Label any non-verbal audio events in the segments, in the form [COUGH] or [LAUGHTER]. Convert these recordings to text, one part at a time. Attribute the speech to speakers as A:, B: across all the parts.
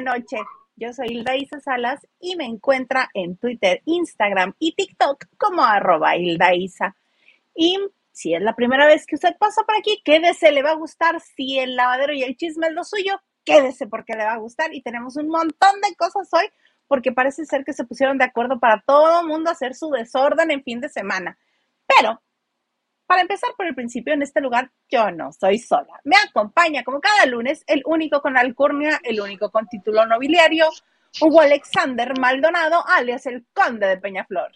A: Noche. Yo soy Hilda Isa Salas y me encuentra en Twitter, Instagram y TikTok como arroba Hilda Isa. Y si es la primera vez que usted pasa por aquí, quédese, le va a gustar. Si el lavadero y el chisme es lo suyo, quédese porque le va a gustar. Y tenemos un montón de cosas hoy porque parece ser que se pusieron de acuerdo para todo el mundo hacer su desorden en fin de semana. Pero para empezar por el principio, en este lugar yo no soy sola. Me acompaña como cada lunes el único con alcurnia, el único con título nobiliario, Hugo Alexander Maldonado, alias el Conde de Peñaflor.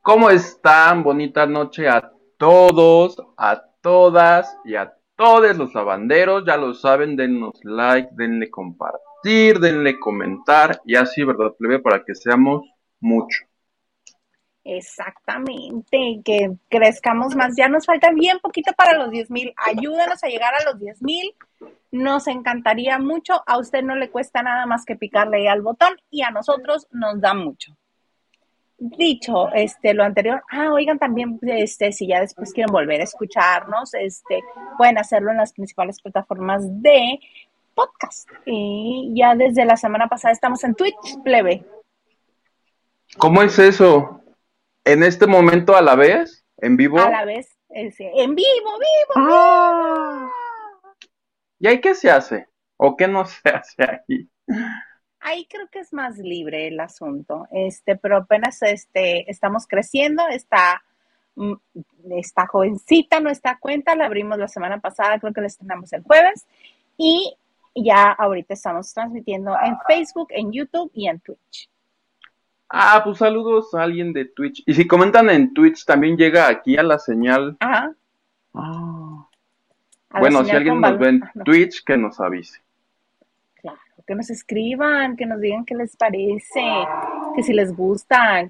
B: ¿Cómo están? Bonita noche a todos, a todas y a todos los lavanderos. Ya lo saben, denos like, denle compartir, denle comentar y así, ¿verdad, plebe? Para que seamos mucho.
A: Exactamente, que crezcamos más. Ya nos falta bien poquito para los 10 mil. Ayúdenos a llegar a los 10 mil. Nos encantaría mucho. A usted no le cuesta nada más que picarle al botón y a nosotros nos da mucho. Dicho este lo anterior, ah, oigan también, este, si ya después quieren volver a escucharnos, este, pueden hacerlo en las principales plataformas de podcast. Y ya desde la semana pasada estamos en Twitch, plebe.
B: ¿Cómo es eso? En este momento a la vez, en vivo.
A: A la vez, en vivo, vivo, ah.
B: ¿Y ahí qué se hace? ¿O qué no se hace ahí?
A: Ahí creo que es más libre el asunto, este, pero apenas este, estamos creciendo, está, mm, está jovencita nuestra cuenta, la abrimos la semana pasada, creo que la estrenamos el jueves, y ya ahorita estamos transmitiendo en Facebook, en YouTube y en Twitch.
B: Ah, pues saludos a alguien de Twitch. Y si comentan en Twitch, también llega aquí a la señal. Ajá. Ah. Bueno, si alguien nos ve en Twitch, que nos avise.
A: Claro, que nos escriban, que nos digan qué les parece, que si les gusta,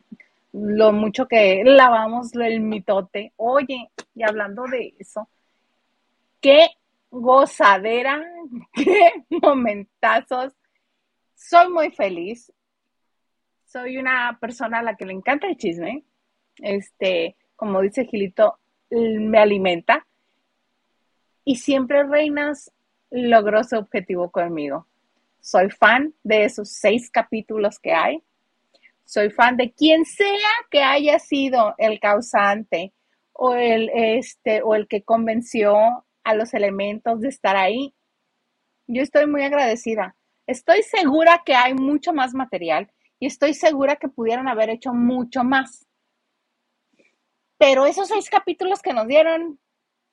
A: lo mucho que lavamos el mitote. Oye, y hablando de eso, qué gozadera, [LAUGHS] qué momentazos. Soy muy feliz soy una persona a la que le encanta el chisme. Este, como dice Gilito, me alimenta. Y siempre Reinas logró su objetivo conmigo. Soy fan de esos seis capítulos que hay. Soy fan de quien sea que haya sido el causante o el, este, o el que convenció a los elementos de estar ahí. Yo estoy muy agradecida. Estoy segura que hay mucho más material y estoy segura que pudieron haber hecho mucho más. Pero esos seis capítulos que nos dieron,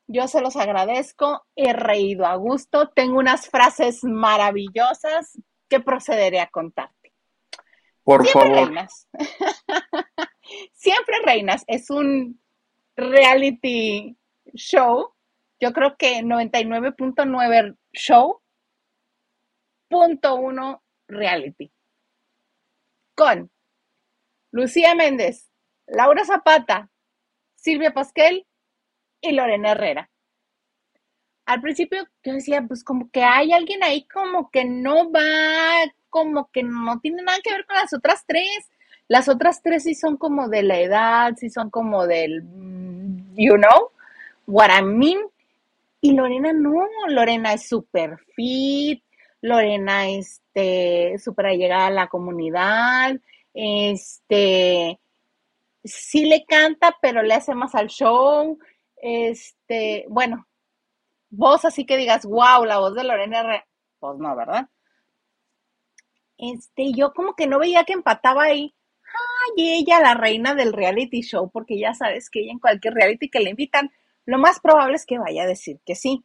A: yo se los agradezco, he reído a gusto, tengo unas frases maravillosas que procederé a contarte.
B: Por favor.
A: Reinas. [LAUGHS] Siempre Reinas es un reality show. Yo creo que 99.9 show, punto uno reality con Lucía Méndez, Laura Zapata, Silvia Pasquel y Lorena Herrera. Al principio yo decía, pues como que hay alguien ahí como que no va, como que no tiene nada que ver con las otras tres. Las otras tres sí son como de la edad, sí son como del, mm, you know, what I mean. Y Lorena no, Lorena es súper fit, Lorena, este, súper allegada a la comunidad, este, sí le canta, pero le hace más al show, este, bueno, voz así que digas, wow, la voz de Lorena pues no, ¿verdad? Este, yo como que no veía que empataba ahí. Ay, ella, la reina del reality show, porque ya sabes que ella en cualquier reality que le invitan, lo más probable es que vaya a decir que sí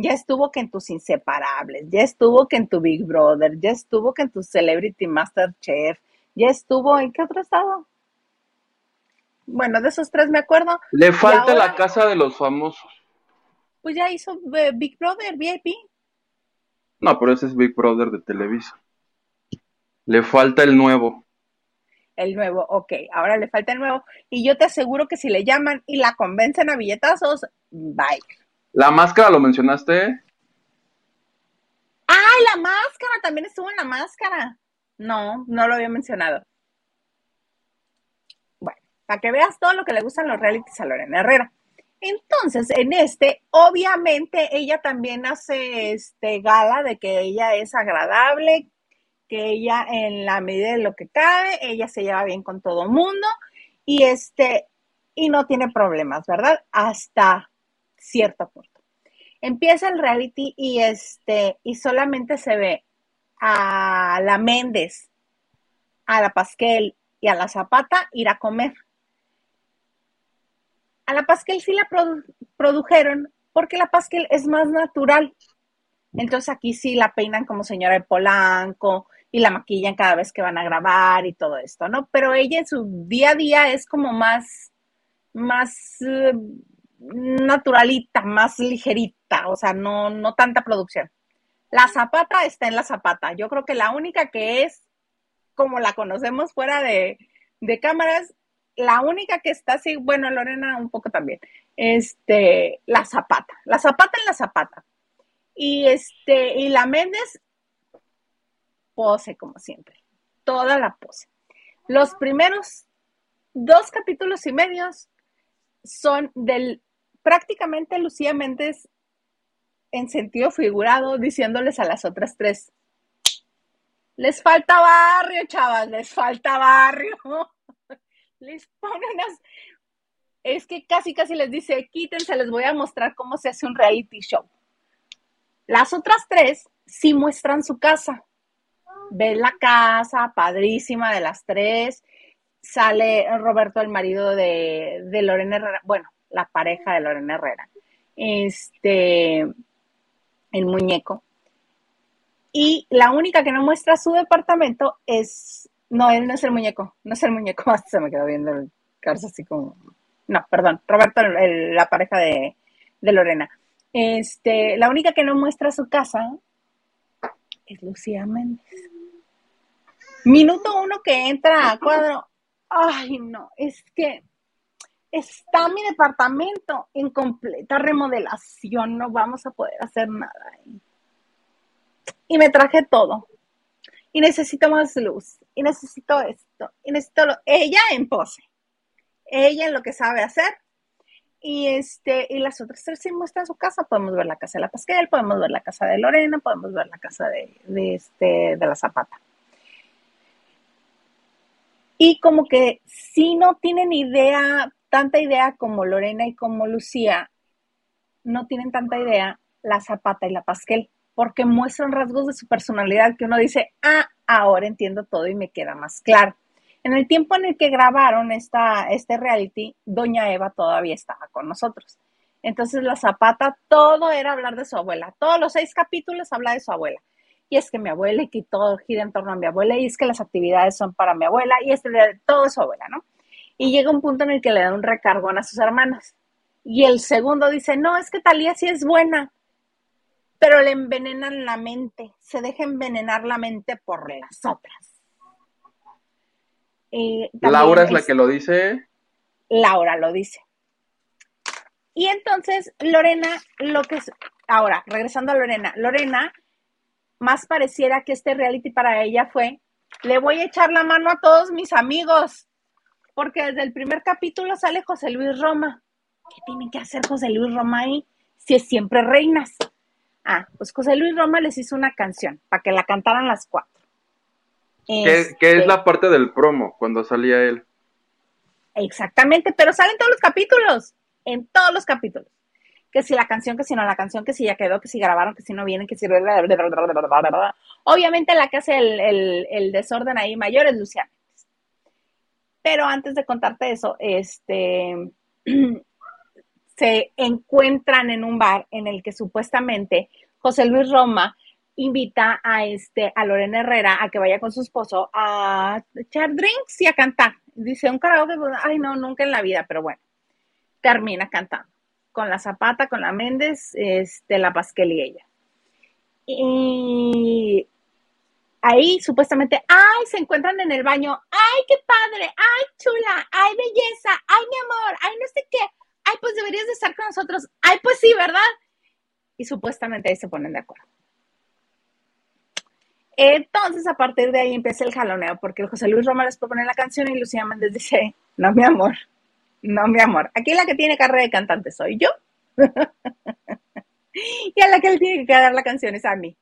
A: ya estuvo que en tus inseparables, ya estuvo que en tu Big Brother, ya estuvo que en tu Celebrity Master Chef, ya estuvo en qué otro estado. Bueno, de esos tres me acuerdo.
B: Le falta la casa de los famosos.
A: Pues ya hizo eh, Big Brother, VIP.
B: No, pero ese es Big Brother de Televisa. Le falta el nuevo.
A: El nuevo, ok. Ahora le falta el nuevo. Y yo te aseguro que si le llaman y la convencen a billetazos, bye.
B: ¿La máscara lo mencionaste?
A: ¡Ay, la máscara! También estuvo en la máscara. No, no lo había mencionado. Bueno, para que veas todo lo que le gustan los realities a Lorena Herrera. Entonces, en este, obviamente, ella también hace este gala de que ella es agradable, que ella, en la medida de lo que cabe, ella se lleva bien con todo el mundo y este, y no tiene problemas, ¿verdad? Hasta cierto punto. Empieza el reality y este, y solamente se ve a la Méndez, a la Pasquel y a la Zapata ir a comer a la Pasquel sí la produjeron porque la Pasquel es más natural. Entonces aquí sí la peinan como señora de Polanco y la maquillan cada vez que van a grabar y todo esto, ¿no? Pero ella en su día a día es como más, más eh, naturalita, más ligerita, o sea, no, no tanta producción. La zapata está en la zapata. Yo creo que la única que es como la conocemos fuera de, de cámaras la única que está así, bueno, Lorena un poco también, este, la Zapata, la Zapata en la Zapata. Y este, y la Méndez, pose como siempre, toda la pose. Los primeros dos capítulos y medios son del, prácticamente Lucía Méndez en sentido figurado, diciéndoles a las otras tres, les falta barrio, chavas, les falta barrio [LAUGHS] les pone unas... Es que casi, casi les dice, quítense, les voy a mostrar cómo se hace un reality show. Las otras tres sí muestran su casa. Ven la casa, padrísima de las tres. Sale Roberto, el marido de, de Lorena Herrera, bueno, la pareja de Lorena Herrera. Este, el muñeco. Y la única que no muestra su departamento es no, él no es el muñeco, no es el muñeco, [LAUGHS] se me quedó viendo el carso así como... No, perdón, Roberto, la pareja de, Lorena. Este, la única que no muestra su casa es Lucía Méndez. Minuto uno que entra a cuadro. Ay, no, es que está mi departamento en completa remodelación, no vamos a poder hacer nada. Y me traje todo y necesito más luz, y necesito esto, y necesito ella en pose, ella en lo que sabe hacer, y este, y las otras tres sí muestran su casa, podemos ver la casa de la Pasquel, podemos ver la casa de Lorena, podemos ver la casa de, de este, de la Zapata. Y como que si no tienen idea, tanta idea como Lorena y como Lucía, no tienen tanta idea la Zapata y la Pasquel porque muestran rasgos de su personalidad que uno dice, ah, ahora entiendo todo y me queda más claro. En el tiempo en el que grabaron esta, este reality, Doña Eva todavía estaba con nosotros. Entonces la Zapata, todo era hablar de su abuela. Todos los seis capítulos habla de su abuela. Y es que mi abuela y que todo gira en torno a mi abuela y es que las actividades son para mi abuela y este todo es su abuela, ¿no? Y llega un punto en el que le da un recargón a sus hermanas. Y el segundo dice, no, es que Talía sí es buena pero le envenenan la mente, se deja envenenar la mente por las otras.
B: Laura es la que lo dice.
A: Laura lo dice. Y entonces Lorena, lo que es, ahora, regresando a Lorena, Lorena más pareciera que este reality para ella fue, le voy a echar la mano a todos mis amigos, porque desde el primer capítulo sale José Luis Roma. ¿Qué tiene que hacer José Luis Roma ahí si es siempre reinas? Ah, pues José Luis Roma les hizo una canción para que la cantaran las cuatro.
B: ¿Qué, es este la parte del promo cuando salía él?
A: Exactamente, pero salen todos los capítulos, en todos los capítulos. Que si la canción, que si no la canción, que si ya quedó, que si grabaron, que si no vienen, que si... Obviamente la que hace el, el desorden ahí mayor es Luciana. Pero antes de contarte eso, este [CLEARS THROAT] se encuentran en un bar en el que supuestamente José Luis Roma invita a este a Lorena Herrera a que vaya con su esposo a echar drinks y a cantar. Dice un karaoke, ay no, nunca en la vida, pero bueno, termina cantando con la Zapata, con la Méndez, este, la Pasquel y ella. Y ahí supuestamente, ay, se encuentran en el baño, ay, qué padre, ay, chula, ay, belleza, ay, mi amor, ay, no sé qué, ay, pues deberías de estar con nosotros, ay, pues sí, ¿verdad? Y supuestamente ahí se ponen de acuerdo. Entonces, a partir de ahí empieza el jaloneo, porque José Luis Roma les propone la canción y Lucía Méndez dice, no, mi amor, No, mi amor, aquí la que tiene carrera de cantante soy yo. [LAUGHS] y a la que le tiene que quedar la canción es a mí.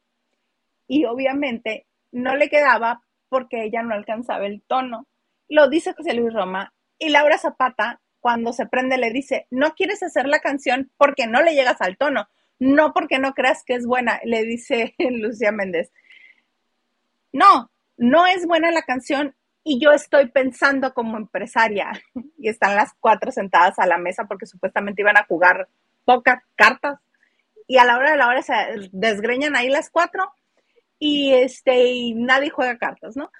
A: Y obviamente no le quedaba porque ella no alcanzaba el tono. Lo dice José Luis Roma y Laura Zapata cuando se prende le dice, no quieres hacer la canción porque no le llegas al tono, no porque no creas que es buena, le dice [LAUGHS] Lucía Méndez. No, no es buena la canción y yo estoy pensando como empresaria. [LAUGHS] Y están las cuatro sentadas a la mesa porque supuestamente iban a jugar pocas cartas. Y a la hora de la hora se desgreñan ahí las cuatro y este y nadie juega cartas, ¿no?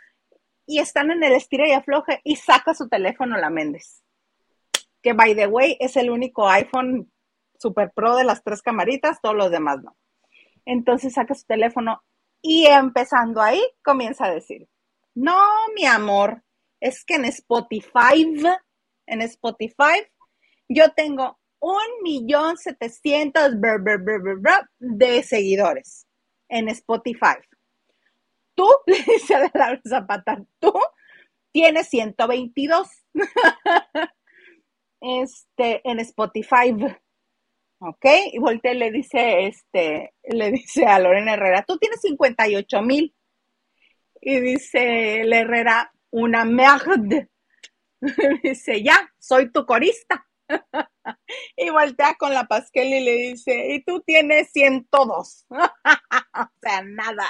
A: Y están en el estira y afloje y saca su teléfono la Méndez. Que by the way es el único iPhone Super Pro de las tres camaritas, todos los demás no. Entonces saca su teléfono y empezando ahí comienza a decir, no, mi amor, es que en Spotify, en Spotify, yo tengo un millón setecientos de seguidores en Spotify. Tú, [LAUGHS] le dice a la Zapata, tú tienes 122 [LAUGHS] este, en Spotify. ¿Ok? Y voltea y le dice, este, le dice a Lorena Herrera, tú tienes 58 mil. Y dice la Herrera, una merde. [LAUGHS] dice, ya, soy tu corista. [LAUGHS] y voltea con la Pasquel y le dice, y tú tienes 102. [LAUGHS] o sea, nada.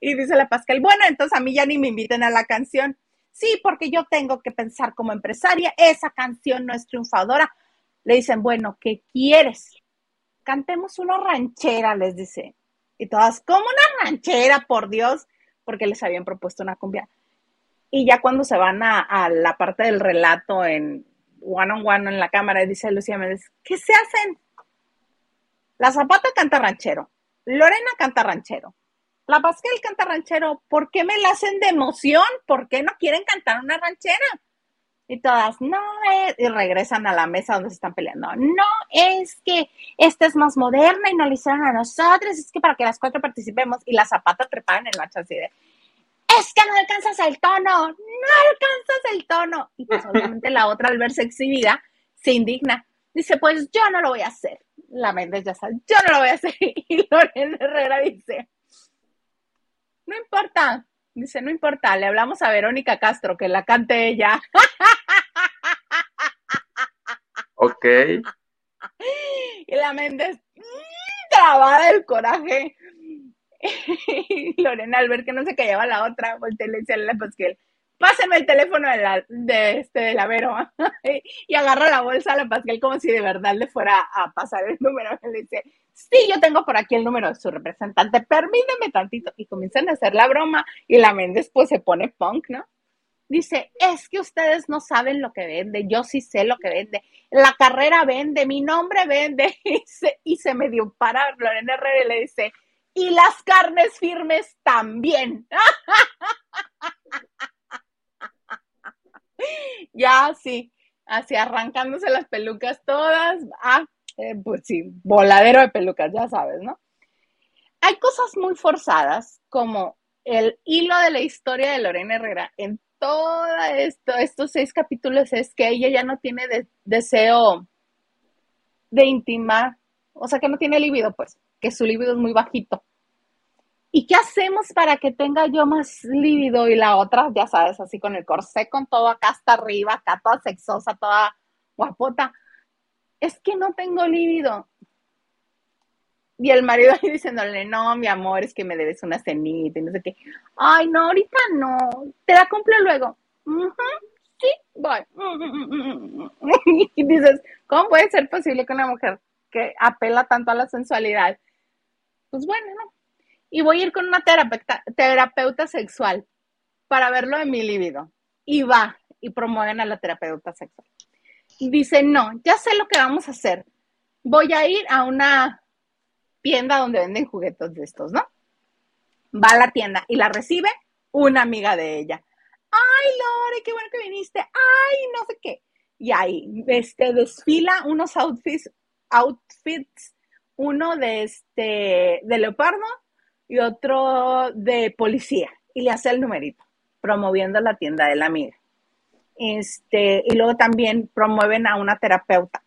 A: Y dice la Pasquel, bueno, entonces a mí ya ni me inviten a la canción. Sí, porque yo tengo que pensar como empresaria, esa canción no es triunfadora. Le dicen, bueno, ¿qué quieres? Cantemos una ranchera, les dice. Y todas, ¿cómo una ranchera, por Dios? Porque les habían propuesto una cumbia. Y ya cuando se van a, a la parte del relato en, one on one en la cámara dice Lucía Méndez, ¿qué se hacen? La Zapata canta ranchero, Lorena canta ranchero, la Pascal canta ranchero, ¿por qué me la hacen de emoción? ¿Por qué no quieren cantar una ranchera? Y todas, no, y regresan a la mesa donde se están peleando. No, es que esta es más moderna y no la hicieron a nosotros, es que para que las cuatro participemos. Y la zapata trepada en el macho así de, es que no alcanzas el tono, no alcanzas el tono. Y pues obviamente la otra al verse exhibida se indigna. Dice, pues yo no lo voy a hacer. La Méndez ya sabe, yo no lo voy a hacer. [LAUGHS] Y Lorena Herrera dice, no importa. Dice, no importa, le hablamos a Verónica Castro que la cante ella. [LAUGHS]
B: Ok.
A: Y la Méndez, mm, trabada del coraje. Y [LAUGHS] Lorena, al ver que no se callaba la otra, volteó y le decía a la Pasquel, páseme el teléfono de la, este, de la Vero. [LAUGHS] y agarra la bolsa a la Pasquel como si de verdad le fuera a pasar el número. Y [LAUGHS] le dice, sí, yo tengo por aquí el número de su representante, permíteme tantito. Y comienzan a hacer la broma y la Méndez pues se pone punk, ¿no? Dice, es que ustedes no saben lo que vende, yo sí sé lo que vende. La carrera vende, mi nombre vende. Y se, y se me dio para Lorena Herrera y le dice, y las carnes firmes también. [LAUGHS] ya, sí, así arrancándose las pelucas todas. Ah, eh, pues sí, voladero de pelucas, ya sabes, ¿no? Hay cosas muy forzadas, como el hilo de la historia de Lorena Herrera en todo esto, estos seis capítulos, es que ella ya no tiene deseo de intimar, o sea, que no tiene libido, pues, que su libido es muy bajito. ¿Y qué hacemos para que tenga yo más lívido y la otra, ya sabes, así con el corsé, con todo acá hasta arriba, acá toda sexosa, toda guapota? Es que no tengo lívido. Y el marido ahí diciéndole, no, mi amor, es que me debes una cenita y no sé qué. Ay, no, ahorita no, te la cumplo luego. sí, voy. [LAUGHS] y dices, ¿cómo puede ser posible que una mujer que apela tanto a la sensualidad? Pues bueno, no, y voy a ir con una terapeuta, terapeuta sexual para verlo de mi libido. Y va y promueven a la terapeuta sexual. Dice, no, ya sé lo que vamos a hacer. Voy a ir a una tienda donde venden juguetes de estos, ¿no? Va a la tienda y la recibe una amiga de ella. Ay, Lore, qué bueno que viniste. Ay, no sé qué. Y ahí este, desfila unos outfits, outfits, uno de este de leopardo y otro de policía y le hace el numerito, promoviendo la tienda de la amiga. este, y luego también promueven a una terapeuta.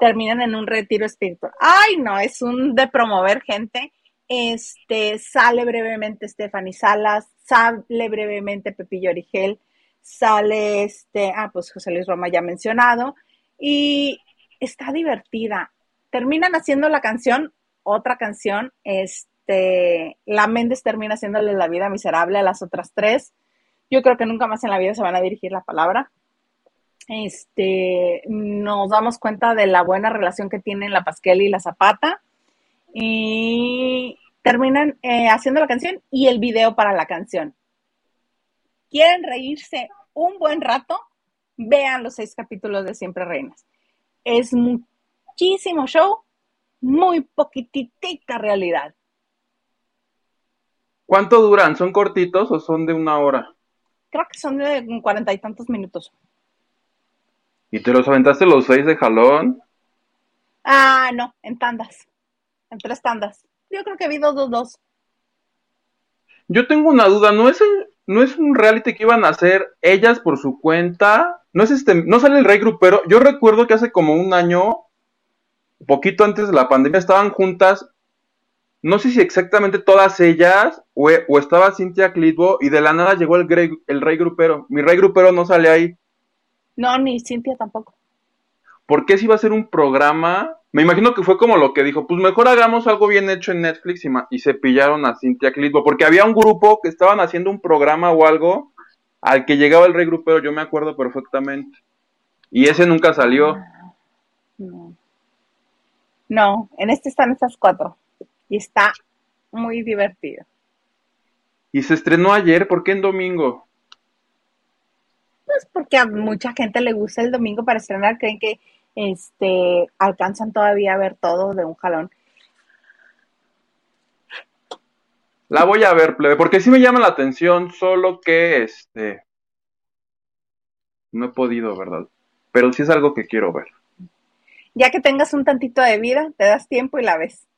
A: Terminan en un retiro espiritual. Ay, no, es un de promover gente. Este, sale brevemente Stephanie Salas, sale brevemente Pepillo Origel, sale este, ah, pues José Luis Roma ya mencionado, y está divertida. Terminan haciendo la canción, otra canción, este, la Méndez termina haciéndole la vida miserable a las otras tres. Yo creo que nunca más en la vida se van a dirigir la palabra. Este, nos damos cuenta de la buena relación que tienen la Pasquel y la Zapata. Y terminan eh, haciendo la canción y el video para la canción. ¿Quieren reírse un buen rato? Vean los seis capítulos de Siempre Reinas. Es muchísimo show, muy poquitita realidad.
B: ¿Cuánto duran? ¿Son cortitos o son de una hora?
A: Creo que son de cuarenta y tantos minutos.
B: ¿Y te los aventaste los seis de jalón?
A: Ah, no, en tandas. En tres tandas. Yo creo que vi dos, dos, dos.
B: Yo tengo una duda, ¿no es, no es un reality que iban a hacer ellas por su cuenta? ¿No es este, no sale el rey grupero? Yo recuerdo que hace como un año, poquito antes de la pandemia, estaban juntas no sé si exactamente todas ellas o, estaba Cintia Clitbo y de la nada llegó el, el rey grupero. Mi rey grupero no sale ahí.
A: No, ni Cintia tampoco.
B: ¿Por qué si iba a ser un programa? Me imagino que fue como lo que dijo, pues mejor hagamos algo bien hecho en Netflix y, se pillaron a Cintia Clitbo, porque había un grupo que estaban haciendo un programa o algo al que llegaba el rey grupero, yo me acuerdo perfectamente. Y ese nunca salió.
A: Ah, no. No, en este están estas cuatro y está muy divertido.
B: ¿Y se estrenó ayer? ¿Por qué en domingo?
A: Pues porque a mucha gente le gusta el domingo para estrenar, creen que este alcanzan todavía a ver todo de un jalón.
B: La voy a ver, plebe, porque sí me llama la atención, solo que este no he podido, ¿verdad? Pero sí es algo que quiero ver.
A: Ya que tengas un tantito de vida, te das tiempo y la ves.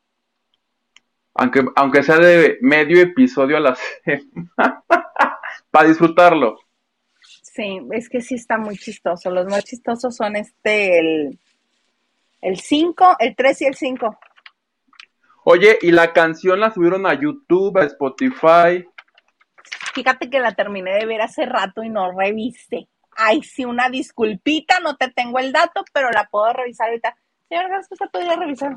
B: Aunque, aunque sea de medio episodio a la [LAUGHS] semana, para disfrutarlo.
A: Sí, es que sí está muy chistoso. Los más chistosos son este, el, el 5, el 3 y el 5.
B: Oye, y la canción la subieron a YouTube, a Spotify.
A: Fíjate que la terminé de ver hace rato y no reviste. Ay, sí, una disculpita, no te tengo el dato, pero la puedo revisar ahorita. Señor García, ¿se podría revisar?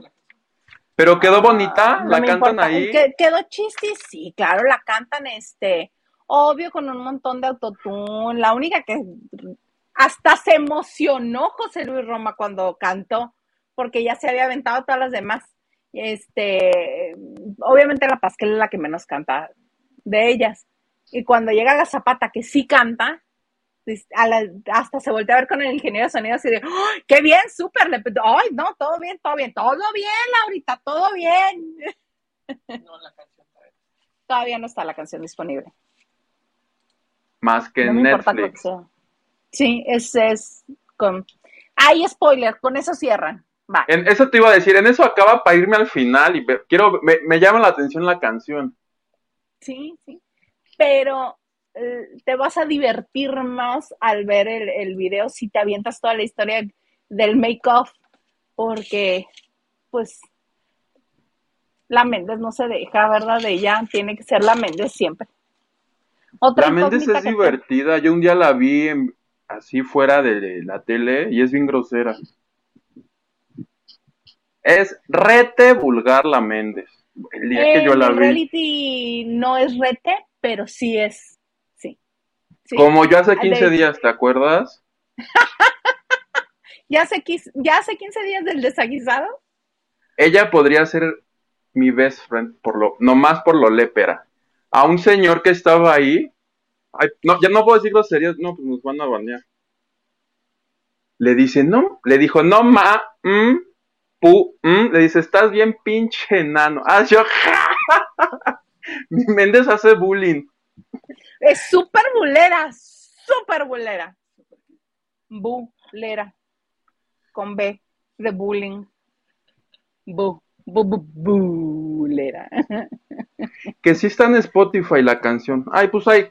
B: Pero quedó bonita, la cantan ahí.
A: Quedó chiste, sí, claro, la cantan este, obvio con un montón de autotune. La única que hasta se emocionó José Luis Roma cuando cantó, porque ya se había aventado todas las demás. Este, obviamente la Pasquel es la que menos canta de ellas. Y cuando llega la Zapata, que sí canta, hasta se voltea a ver con el ingeniero de sonido así de, ¡qué bien, súper! ¡Ay, no, todo bien, todo bien, todo bien, Laurita, todo bien! [LAUGHS] No, la canción todavía no está la canción disponible.
B: Más que en Netflix.
A: Sí, es, es con... ¡Ay, spoiler! Con eso cierran. Va.
B: En eso te iba a decir, en eso acaba para irme al final y quiero, me, me llama la atención la canción.
A: Sí, sí. Pero te vas a divertir más al ver el, video si te avientas toda la historia del make-off, porque pues la Méndez no se deja, ¿verdad? De ella tiene que ser la Méndez siempre.
B: Otra la Méndez es divertida, yo un día la vi así fuera de la tele y es bien grosera. Es rete vulgar la Méndez. El día que yo la vi.
A: reality no es rete, pero sí es
B: como yo hace 15 días, ¿te acuerdas? [LAUGHS]
A: ¿Ya hace, ¿Ya hace 15 días del desaguisado?
B: Ella podría ser mi best friend, por lo, nomás por lo lépera. A un señor que estaba ahí, no, ya no puedo decir groserías, no, pues nos van a banear. Le dice, no, le dijo, no, ma, mm, pu, mm", le dice, estás bien pinche enano. Ah, yo, [LAUGHS] mi Méndez hace bullying.
A: Es súper bulera, súper bulera. Bulera. Con B, de bullying. Bu, bu, bu, bulera. [LAUGHS]
B: Que sí está en Spotify la canción. Ay, pues ay,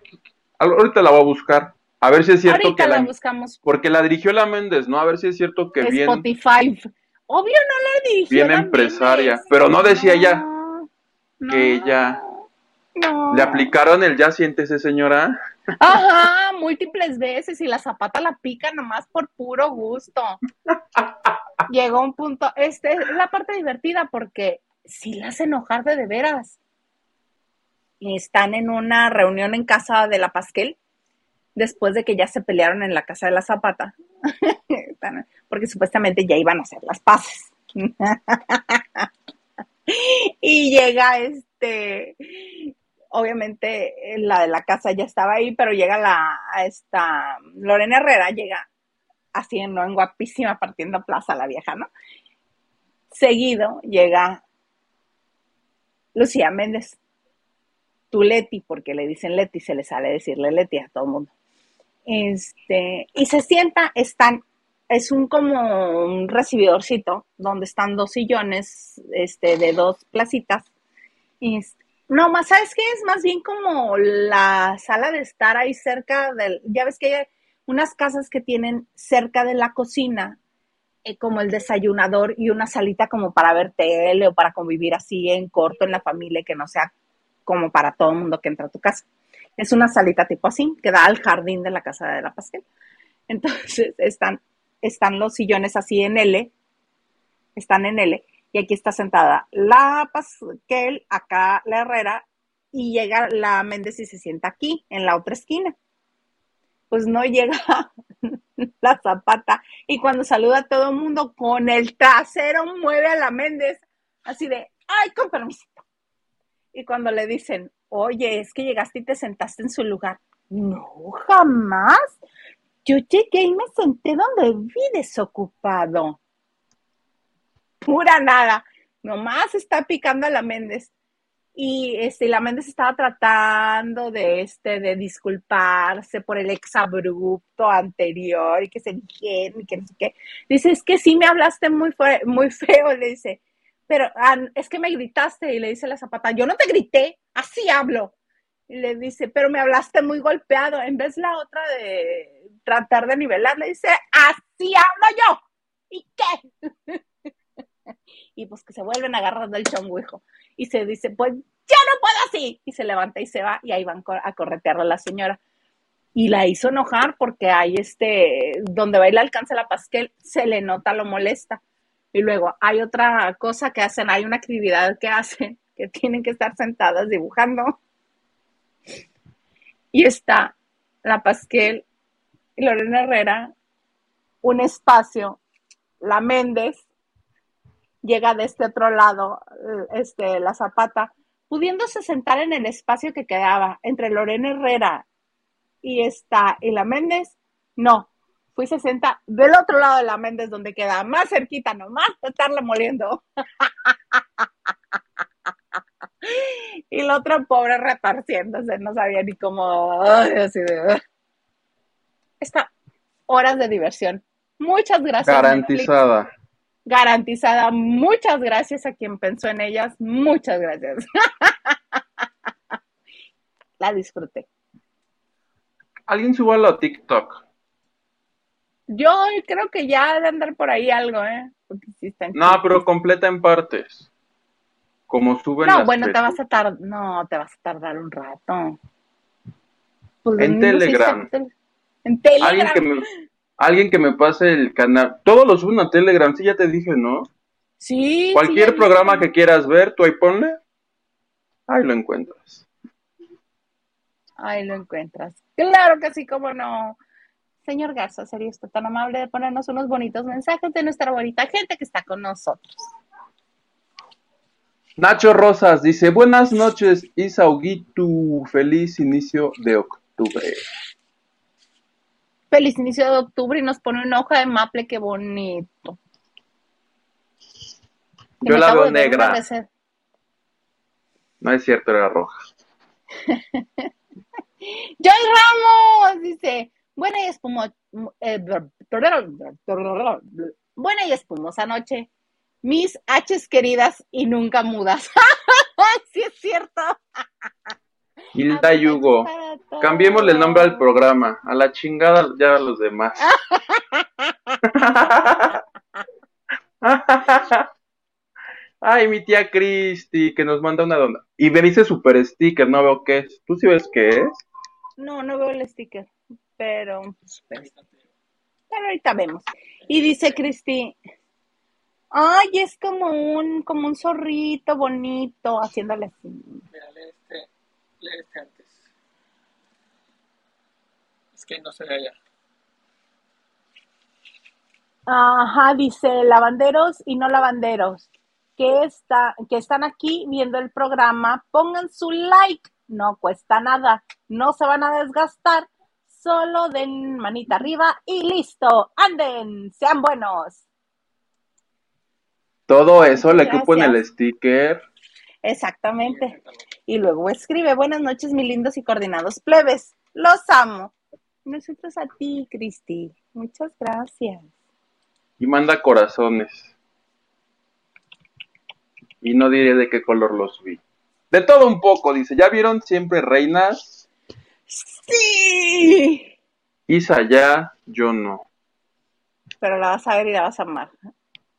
B: ahorita la voy a buscar. A ver si es cierto
A: Ahorita
B: que
A: la
B: la,
A: buscamos.
B: porque la dirigió la Méndez, ¿no? A ver si es cierto que bien,
A: Spotify. Obvio no la dirigió.
B: bien
A: la
B: empresaria,
A: Méndez.
B: pero no decía
A: No,
B: que ella
A: no.
B: le aplicaron el ya siéntese señora.
A: Ajá, múltiples veces y la zapata la pica nomás por puro gusto. [LAUGHS] Llegó un punto, este es la parte divertida porque si la hace enojar de de veras. Y están en una reunión en casa de la Pasquel después de que ya se pelearon en la casa de la Zapata. [LAUGHS] Porque supuestamente ya iban a hacer las paces. [LAUGHS] y llega este, obviamente eh, la de la casa ya estaba ahí, pero llega la, esta Lorena Herrera, llega así, ¿no? En guapísima partiendo plaza la vieja, ¿no? Seguido llega Lucía Méndez, tu Leti, porque le dicen Leti, se le sale decirle Leti a todo el mundo. Este, y se sienta, están, es un como un recibidorcito donde están dos sillones, este, de dos placitas. Y es- no, más, ¿sabes qué? Es más bien como la sala de estar ahí cerca del, ya ves que hay unas casas que tienen cerca de la cocina, eh, como el desayunador y una salita como para ver tele o para convivir así en corto en la familia, que no sea como para todo el mundo que entra a tu casa. Es una salita tipo así, que da al jardín de la casa de la pastel. [LAUGHS] Entonces están, están los sillones así en L, están en L, y aquí está sentada la Pasquel, acá la Herrera, y llega la Méndez y se sienta aquí, en la otra esquina. Pues no llega [LAUGHS] la zapata, y cuando saluda a todo el mundo, con el trasero mueve a la Méndez, así de, ay, con permisito. Y cuando le dicen, oye, es que llegaste y te sentaste en su lugar, no, jamás. Yo llegué y me senté donde vi desocupado pura nada. Nomás está picando a la Méndez. Y este, la Méndez estaba tratando de, este, de disculparse por el exabrupto anterior y que se y que no sé qué. Dice, es que sí me hablaste muy, muy feo, le dice. Pero es que me gritaste y le dice la zapata, yo no te grité, así hablo. Y le dice, pero me hablaste muy golpeado. En vez la otra de tratar de nivelar, le dice, así hablo yo. ¿Y qué? [LAUGHS] [LAUGHS] y pues que se vuelven a agarrar del chonguijo. Y se dice, pues ya no puedo así. Y se levanta y se va y ahí van a corretearlo a la señora. Y la hizo enojar porque ahí este, donde va y le alcanza la pasquel, se le nota, lo molesta. Y luego hay otra cosa que hacen, hay una actividad que hacen, [LAUGHS] que tienen que estar sentadas dibujando. Y está la Pasquel y Lorena Herrera, un espacio, la Méndez, llega de este otro lado, eh, este, la Zapata, pudiéndose sentar en el espacio que quedaba entre Lorena Herrera y esta, y la Méndez, no, fui 60 del otro lado de la Méndez, donde queda más cerquita nomás de estarle moliendo. [LAUGHS] y la otra pobre retorciéndose, no sabía ni cómo, de... Está horas de diversión. Muchas gracias. Netflix.
B: Garantizada.
A: Muchas gracias a quien pensó en ellas. Muchas gracias. [LAUGHS] La disfruté.
B: Alguien suba a TikTok.
A: Yo creo que ya de andar por ahí algo, ¿eh? Porque sí está en
B: No, pero completa en partes. Como suben
A: No,
B: las
A: bueno, te vas a tardar, no, te vas a tardar un rato. Pues
B: En Telegram.
A: En Telegram.
B: Alguien que me, [LAUGHS] alguien que me pase el canal. Todos los suben a Telegram, sí, ya te dije, ¿no?
A: Sí, sí,
B: Cualquier
A: vi.
B: programa que quieras ver, tú ahí ponle. Ahí lo encuentras.
A: Ahí lo encuentras. Claro que sí, cómo no. Señor Garza, sería usted tan amable de ponernos unos bonitos mensajes de nuestra bonita gente que está con nosotros.
B: Nacho Rosas dice, buenas noches, Isauguitu, feliz inicio de octubre.
A: Feliz inicio de octubre y nos pone una hoja de maple, qué bonito.
B: Yo la veo negra. No es cierto, era roja. [LAUGHS]
A: Joy Ramos dice, buena y espumosa, buena y espumosa noche, mis H's queridas y nunca mudas. [LAUGHS] sí es cierto.
B: Hilda y Hugo. Cambiémosle el nombre al programa. A la chingada ya a los demás. [LAUGHS] Ay, mi tía Cristi, que nos manda una dona. Y me dice super sticker, no veo qué es. ¿Tú sí ves qué es?
A: No, no veo el sticker, pero, pero, pero ahorita vemos. Y dice Cristi, ay, es como un, como un zorrito bonito, haciéndole así.
C: Mira, lee este, lee este antes. Es que no se ve allá.
A: Ajá, dice lavanderos y no lavanderos que, está, que están aquí viendo el programa, pongan su like, no cuesta nada, no se van a desgastar, solo den manita arriba y listo, anden, sean buenos.
B: Todo eso le cupo en el sticker.
A: Exactamente. Y luego escribe, buenas noches, mis lindos y coordinados plebes, los amo. Nosotros a ti, Cristi. Muchas gracias.
B: Y manda corazones. Y no diré de qué color los vi. De todo un poco, dice. ¿Ya vieron siempre reinas?
A: Sí.
B: Isa ya, yo no.
A: Pero la vas a ver y la vas a amar.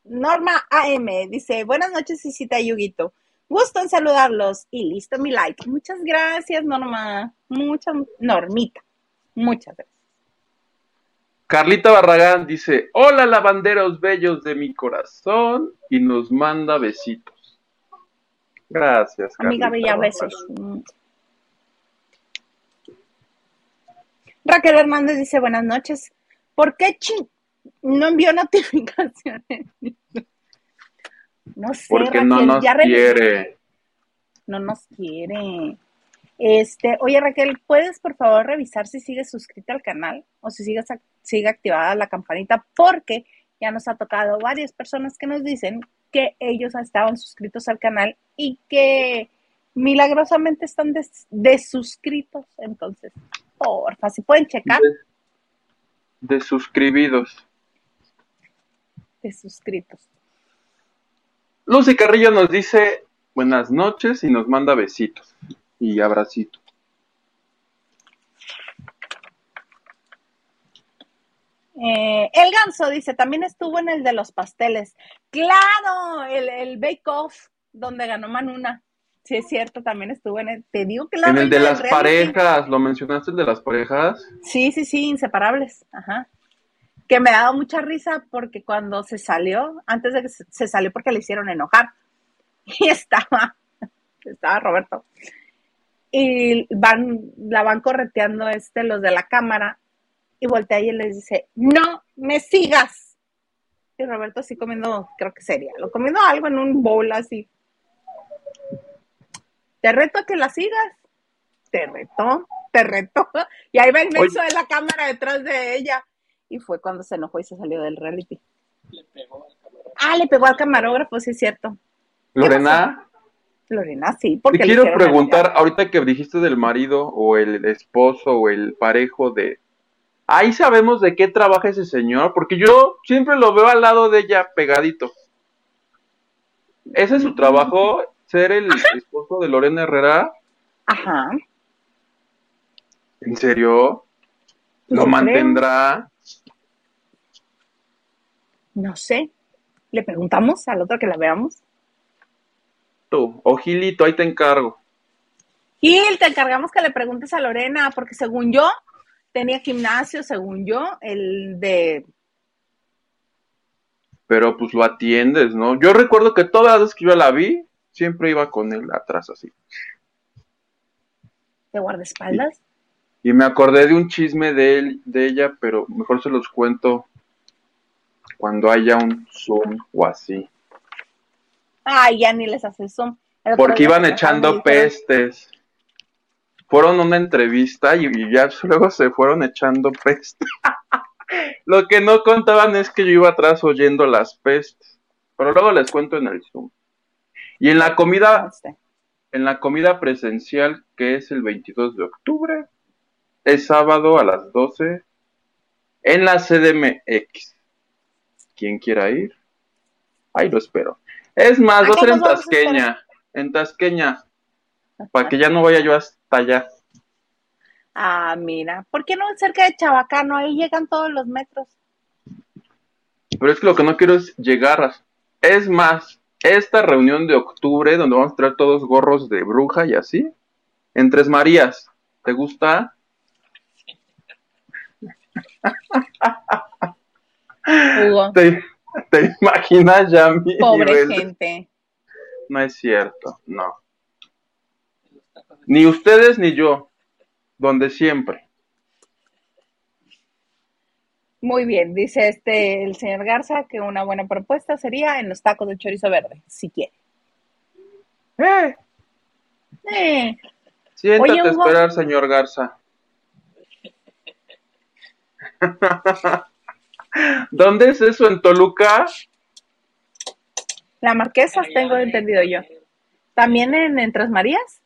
A: Norma AM dice, buenas noches, Isita Yuguito. Gusto en saludarlos. Y listo mi like. Muchas gracias, Norma. Muchas, Normita. Muchas gracias.
B: Carlita Barragán dice, hola lavanderos bellos de mi corazón y nos manda besitos. Gracias.
A: Amiga Bella, besos. Raquel Hernández dice buenas noches. ¿Por qué ching no envió notificaciones?
B: No sé. Porque no nos quiere.
A: No nos quiere. Este, oye Raquel, ¿puedes por favor revisar si sigues suscrita al canal o si sigues, sigue activada la campanita? Porque ya nos ha tocado varias personas que nos dicen que ellos estaban suscritos al canal y que milagrosamente están desuscritos. Entonces, porfa, si pueden checar.
B: Desuscribidos.
A: Desuscritos.
B: Lucy Carrillo nos dice buenas noches y nos manda besitos y abracitos.
A: Eh, el ganso dice, también estuvo en el de los pasteles. Claro, el, el Bake Off, donde ganó Manuna. Sí, es cierto, también estuvo en el. Te digo que
B: En el de las parejas, ¿lo mencionaste el de las parejas?
A: Sí, sí, sí, inseparables. Ajá. Que me ha dado mucha risa porque cuando se salió, antes de que se salió porque le hicieron enojar. [LAUGHS] Y estaba, estaba Roberto. Y van, la van correteando este, los de la cámara, y voltea y les dice, no me sigas. Y Roberto así comiendo, creo que sería, lo comiendo algo en un bowl así. Te reto a que la sigas. Te reto, te reto. [LAUGHS] Y ahí va el menso de la cámara detrás de ella. Y fue cuando se enojó y se salió del reality.
C: Le pegó al camarógrafo.
A: Ah, le pegó al camarógrafo, sí es cierto.
B: Lorena.
A: Lorena, sí. Porque
B: Te quiero preguntar, ahorita que dijiste del marido o el esposo o el parejo de, Ahí sabemos de qué trabaja ese señor, porque yo siempre lo veo al lado de ella pegadito. ¿Ese es su trabajo? ¿Ser el esposo de Lorena Herrera?
A: Ajá.
B: ¿En serio? ¿Lo mantendrá?
A: No sé. ¿Le preguntamos al otro que la veamos?
B: Tú, o Gilito, ahí te encargo.
A: Gil, te encargamos que le preguntes a Lorena, porque según yo, tenía gimnasio, según yo, el de...
B: Pero pues lo atiendes, ¿no? Yo recuerdo que todas las veces que yo la vi, siempre iba con él atrás así.
A: ¿De guardaespaldas?
B: Y, y me acordé de un chisme de él, de ella, pero mejor se los cuento cuando haya un Zoom o así.
A: Ay, ya ni les hace Zoom.
B: Porque iban echando pestes fueron a una entrevista y, ya [LAUGHS] luego se fueron echando peste. [LAUGHS] Lo que no contaban es que yo iba atrás oyendo las pestes. Pero luego les cuento en el Zoom. Y en la comida, en la comida presencial, que es el 22 de octubre, es sábado a las 12, en la CDMX. ¿Quién quiera ir? Ahí lo espero. Es más, va a ser en Tasqueña. En Tasqueña. Para que ya no vaya yo hasta allá.
A: Ah, mira, ¿por qué no cerca de Chabacano? Ahí llegan todos los metros.
B: Pero es que lo que no quiero es llegar. Es más, esta reunión de octubre, donde vamos a traer todos gorros de bruja y así, en Tres Marías, ¿te gusta? [LAUGHS]
A: Hugo,
B: ¿Te, te imaginas ya mi
A: pobre
B: nivel
A: gente.
B: No es cierto, no. Ni ustedes ni yo, donde siempre.
A: Muy bien, dice este el señor Garza que una buena propuesta sería en los tacos de chorizo verde, si quiere.
B: ¡Eh!
A: Eh,
B: Siéntate
A: Oye,
B: a esperar, señor Garza. [LAUGHS] ¿Dónde es eso? ¿En Toluca?
A: la marquesa, tengo
C: en-
A: entendido yo. ¿También en, en Tres Marías?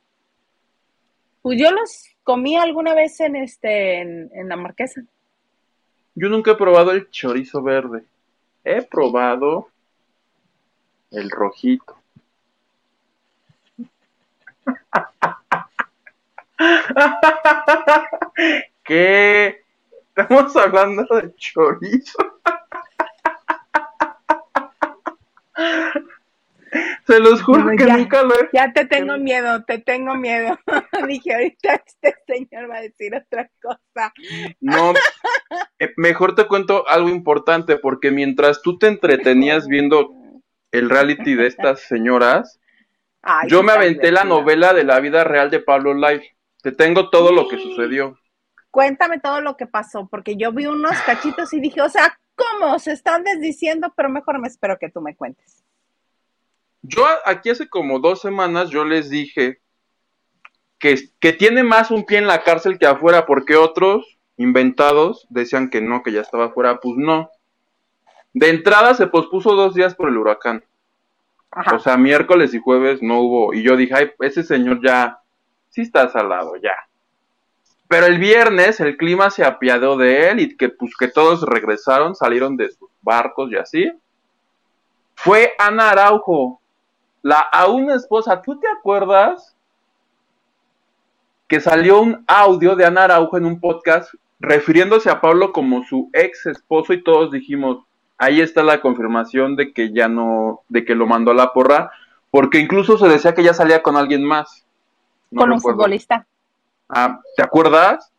A: Pues yo los comí alguna vez en este en, en la marquesa.
B: Yo nunca he probado el chorizo verde. He probado el rojito. [LAUGHS] ¿Qué? Estamos hablando de chorizo. [LAUGHS] Se los juro que
A: ya.
B: nunca lo he
A: Ya te tengo miedo, te tengo miedo. [LAUGHS] Dije, ahorita este señor va a decir otra cosa.
B: No, eh, mejor te cuento algo importante, porque mientras tú te entretenías viendo el reality de estas señoras,
A: Ay,
B: yo me aventé la novela de la vida real de Pablo Live. Te tengo todo lo que sucedió.
A: Cuéntame todo lo que pasó, porque yo vi unos cachitos y dije, o sea, ¿cómo? Se están desdiciendo, pero mejor me espero que tú me cuentes.
B: Yo aquí hace como dos semanas yo les dije que, que tiene más un pie en la cárcel que afuera, porque otros inventados decían que no, que ya estaba afuera. Pues no. De entrada se pospuso dos días por el huracán.
A: Ajá.
B: O sea, miércoles y jueves no hubo. Y yo dije, ay, ese señor ya, sí está salado, ya. Pero el viernes el clima se apiadó de él y que pues que todos regresaron, salieron de sus barcos y así. Fue Ana Araujo, la aún esposa. ¿Tú te acuerdas que salió un audio de Ana Araujo en un podcast refiriéndose a Pablo como su ex esposo y todos dijimos, ahí está la confirmación de que ya no, de que lo mandó a la porra, porque incluso se decía que ya salía con alguien más. No
A: con un
B: recuerdo.
A: futbolista.
B: Ah, ¿te acuerdas?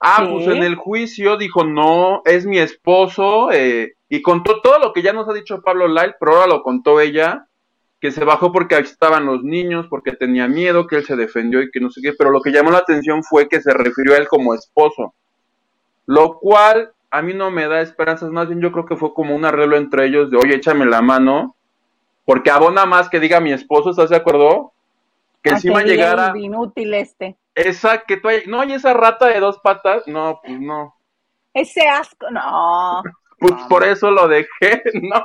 B: Ah,
A: Sí.
B: pues en el juicio dijo, no, es mi esposo, eh, y contó todo lo que ya nos ha dicho Pablo Lyle, pero ahora lo contó ella, que se bajó porque ahí estaban los niños, porque tenía miedo, que él se defendió y que no sé qué, pero lo que llamó la atención fue que se refirió a él como esposo, lo cual a mí no me da esperanzas, más bien yo creo que fue como un arreglo entre ellos de, oye, échame la mano, porque abona más que diga mi esposo, ¿estás de acuerdo? Que
A: A
B: encima
A: que
B: llegara...
A: inútil este.
B: Esa que tú hay- no, y esa rata de dos patas, no, pues no.
A: Ese asco, no.
B: Pues
A: No,
B: por eso lo dejé, [LAUGHS] no,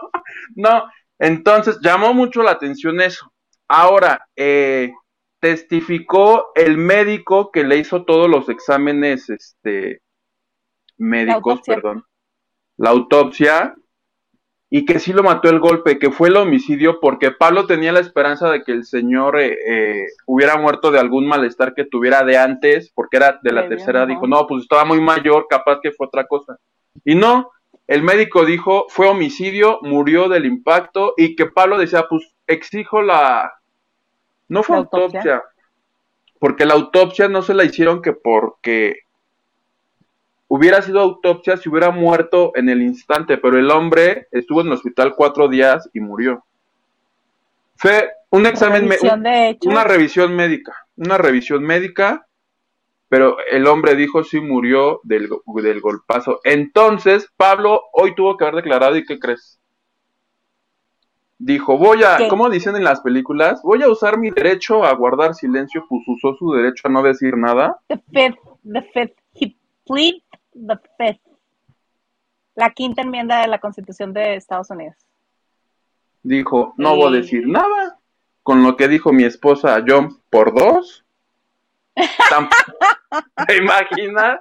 B: no. Entonces, llamó mucho la atención eso. Ahora, eh, testificó el médico que le hizo todos los exámenes, este, médicos, perdón, la autopsia, y que sí lo mató el golpe, que fue el homicidio, porque Pablo tenía la esperanza de que el señor eh, eh, hubiera muerto de algún malestar que tuviera de antes, porque era de la tercera,
A: ¿no?
B: dijo, no, pues estaba muy mayor, capaz que fue otra cosa. Y no, el médico dijo, fue homicidio, murió del impacto, y que Pablo decía, pues exijo la... No fue
A: ¿La autopsia?
B: autopsia, porque la autopsia no se la hicieron que porque hubiera sido autopsia si hubiera muerto en el instante, pero el hombre estuvo en el hospital cuatro días y murió. Fue un examen, me-
A: Revisión de hecho.
B: una revisión médica, una revisión médica, pero el hombre dijo sí murió del, go- del golpazo. Entonces, Pablo hoy tuvo que haber declarado, ¿y qué crees? Dijo, voy a,
A: ¿Qué?
B: como dicen en las películas, voy a usar mi derecho a guardar silencio, pues usó su derecho a no decir nada.
A: The fifth, the fifth. He plead the fifth. La quinta enmienda de la Constitución de Estados Unidos.
B: Dijo, no voy a decir nada. Con lo que dijo mi esposa John por dos. [LAUGHS] ¿Te imaginas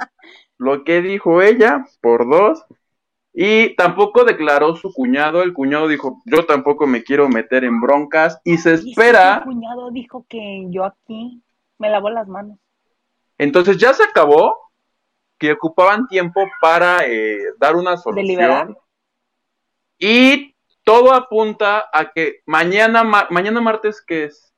B: lo que dijo ella por dos? Y tampoco declaró su cuñado. El cuñado dijo, yo tampoco me quiero meter en broncas. Y se espera,
A: Mi cuñado dijo que yo aquí me lavo las manos.
B: Entonces ya se acabó, que ocupaban tiempo para eh, dar una
A: Deliberar.
B: solución. Y todo apunta a que mañana, ma- mañana martes, que es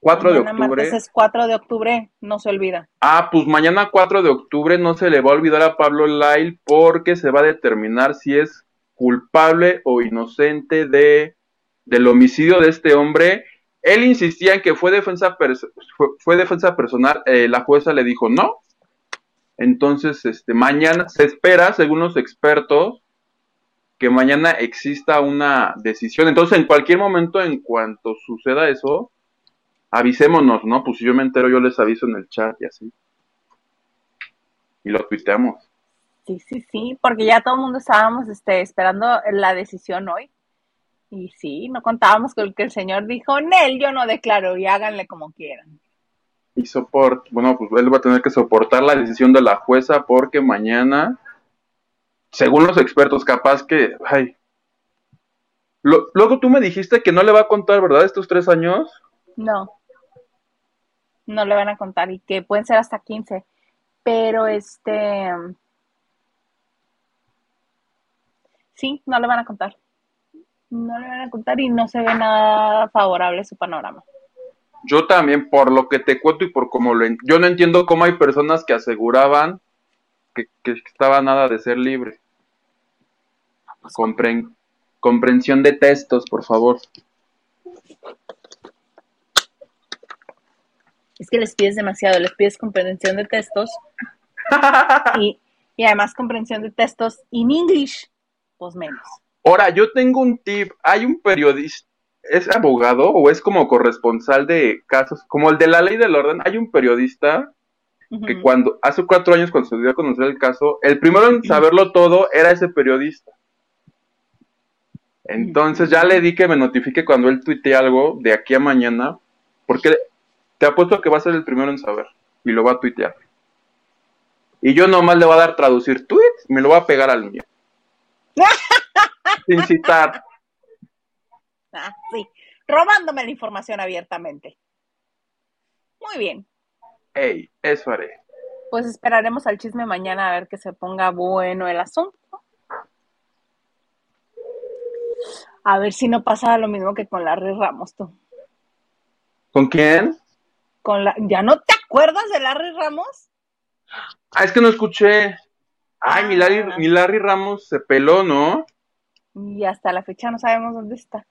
B: 4 de
A: Mañana
B: octubre.
A: martes es 4 de octubre, no se olvida.
B: Ah, pues mañana 4 de octubre no se le va a olvidar a Pablo Lyle porque se va a determinar si es culpable o inocente de del homicidio de este hombre. Él insistía en que fue defensa fue, fue defensa personal, eh, la jueza le dijo no. Entonces, este mañana se espera, según los expertos, que mañana exista una decisión. Entonces, en cualquier momento, en cuanto suceda eso, avisémonos, ¿no? Pues si yo me entero, yo les aviso en el chat y así. Y lo tuiteamos.
A: Sí, sí, sí, porque ya todo el mundo estábamos este, esperando la decisión hoy. Y sí, no contábamos con que el señor dijo, Nel, yo no declaro y háganle como quieran.
B: Y soport, bueno, pues él va a tener que soportar la decisión de la jueza porque mañana, según los expertos, capaz que, ay. Lo- luego tú me dijiste que no le va a contar, ¿verdad? Estos tres años.
A: No, no le van a contar y que pueden ser hasta 15. Pero este, sí, no le van a contar. No le van a contar y no se ve nada favorable su panorama.
B: Yo también, por lo que te cuento y por cómo lo... en- Yo no entiendo cómo hay personas que aseguraban que, que estaba nada de ser libre. Compren- comprensión de textos, por favor.
A: Es que les pides demasiado, les pides comprensión de textos [LAUGHS] y, y además comprensión de textos in English, pues menos.
B: Ahora, yo tengo un tip. Hay un periodista, ¿es abogado o es como corresponsal de casos? Como el de la ley del orden. Hay un periodista que cuando, hace cuatro años cuando se dio a conocer el caso, el primero en saberlo todo era ese periodista. Entonces ya le di que me notifique cuando él tuitee algo de aquí a mañana, porque te apuesto que va a ser el primero en saber y lo va a tuitear. Y yo nomás le voy a dar traducir tweets, me lo voy a pegar al mío. [LAUGHS] Sin citar.
A: Ah, sí, robándome la información abiertamente. Muy bien,
B: Ey, eso haré.
A: pues esperaremos al chisme mañana a ver que se ponga bueno el asunto. A ver si no pasa lo mismo que con Larry Ramos, tú.
B: ¿Con quién?
A: Con la... ¿Ya no te acuerdas de Larry Ramos?
B: Ah, es que no escuché. Ay, mi Larry,
A: Ah.
B: mi Larry Ramos se peló, ¿no?
A: Y hasta la fecha no sabemos dónde está.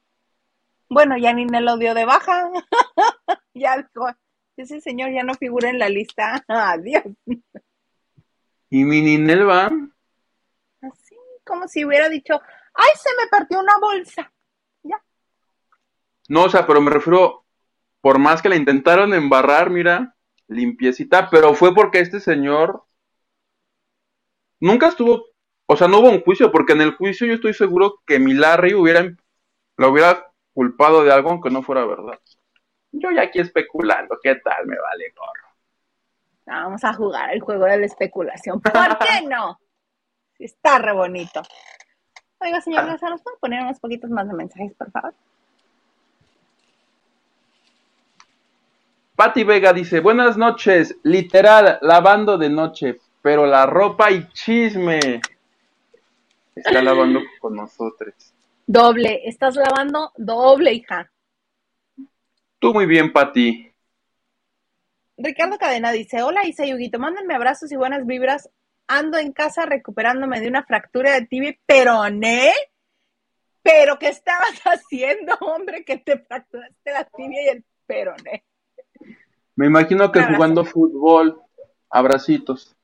A: Bueno, ya ni lo dio de baja. [LAUGHS] ya dijo, ese señor ya no figura en la lista. [LAUGHS] Adiós.
B: Y mi Ninel va.
A: Así como si hubiera dicho, ay, se me partió una bolsa. Ya.
B: No, o sea, pero me refiero, por más que la intentaron embarrar, mira, limpiecita, pero fue porque este señor nunca estuvo, o sea, no hubo un juicio, porque en el juicio yo estoy seguro que mi Larry hubiera, lo hubiera culpado de algo aunque no fuera verdad. Yo ya aquí especulando, ¿qué tal? Me vale gorro.
A: Vamos a jugar el juego de la especulación. [LAUGHS] ¿Por qué no? Está re bonito. Oiga, señor Garza, ¿nos puede poner unos poquitos más de mensajes, por favor?
B: Patti Vega dice, buenas noches, literal, lavando de noche, pero la ropa y chisme. Está lavando con nosotros.
A: Doble, estás lavando doble, hija.
B: Tú muy bien, Patti.
A: Ricardo Cadena dice, hola Isa y Huguito, mándenme abrazos y buenas vibras. Ando en casa recuperándome de una fractura de tibia y peroné. ¿Pero qué estabas [LAUGHS] haciendo, hombre, que te fracturaste la tibia y el peroné?
B: Me imagino que jugando fútbol, abracitos.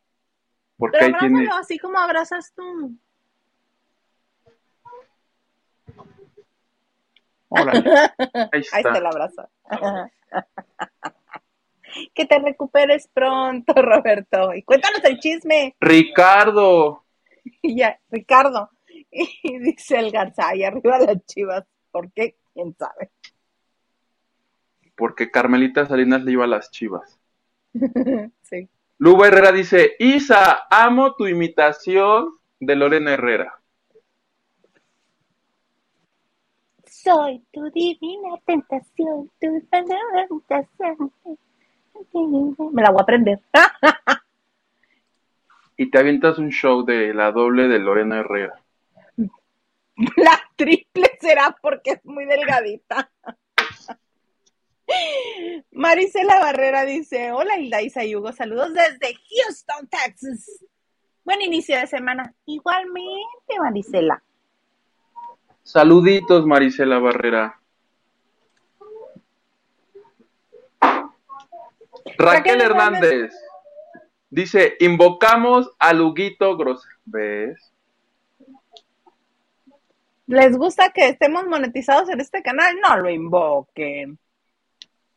B: Porque
A: Pero
B: tiene...
A: abrázalo así como abrazas tú.
B: Órale, [LAUGHS] ahí
A: Ahí
B: está.
A: está el abrazo. [LAUGHS] que te recuperes pronto, [LAUGHS] Roberto. Y cuéntanos el chisme.
B: Ricardo,
A: Y ya, Ricardo. Y dice el Garza, y arriba las chivas. ¿Por qué? ¿Quién sabe?
B: porque Carmelita Salinas le iba a las chivas.
A: sí.
B: Luba Herrera dice, Isa, amo tu imitación de Lorena Herrera.
A: Soy tu divina tentación, tu tentación. Me la voy a aprender. [LAUGHS]
B: Y te avientas un show de la doble de Lorena Herrera.
A: La triple será porque es muy delgadita. [LAUGHS] Marisela Barrera dice, hola Hilda Isa y Hugo, saludos desde Houston, Texas. Buen inicio de semana. Igualmente, Marisela.
B: Saluditos, Marisela Barrera. Raquel
A: Raquel Hernández.
B: Hernández dice, invocamos a Luguito Gros. ¿Ves?
A: ¿Les gusta que estemos monetizados en este canal? No lo invoquen.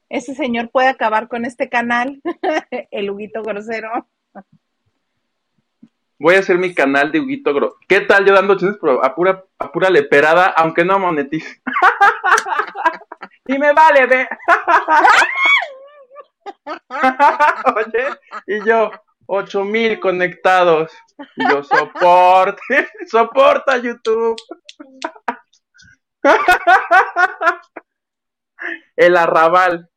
A: Ese señor puede acabar con este canal, [LAUGHS] el Huguito Grosero.
B: Voy a hacer mi canal de Huguito Gros. ¿Qué tal yo dando chismes pero a pura, a pura leperada, aunque no monetice? [LAUGHS] y me vale, ve. [LAUGHS] Oye, y yo, ocho mil conectados. Y yo, soporte, [LAUGHS] soporta YouTube. El arrabal.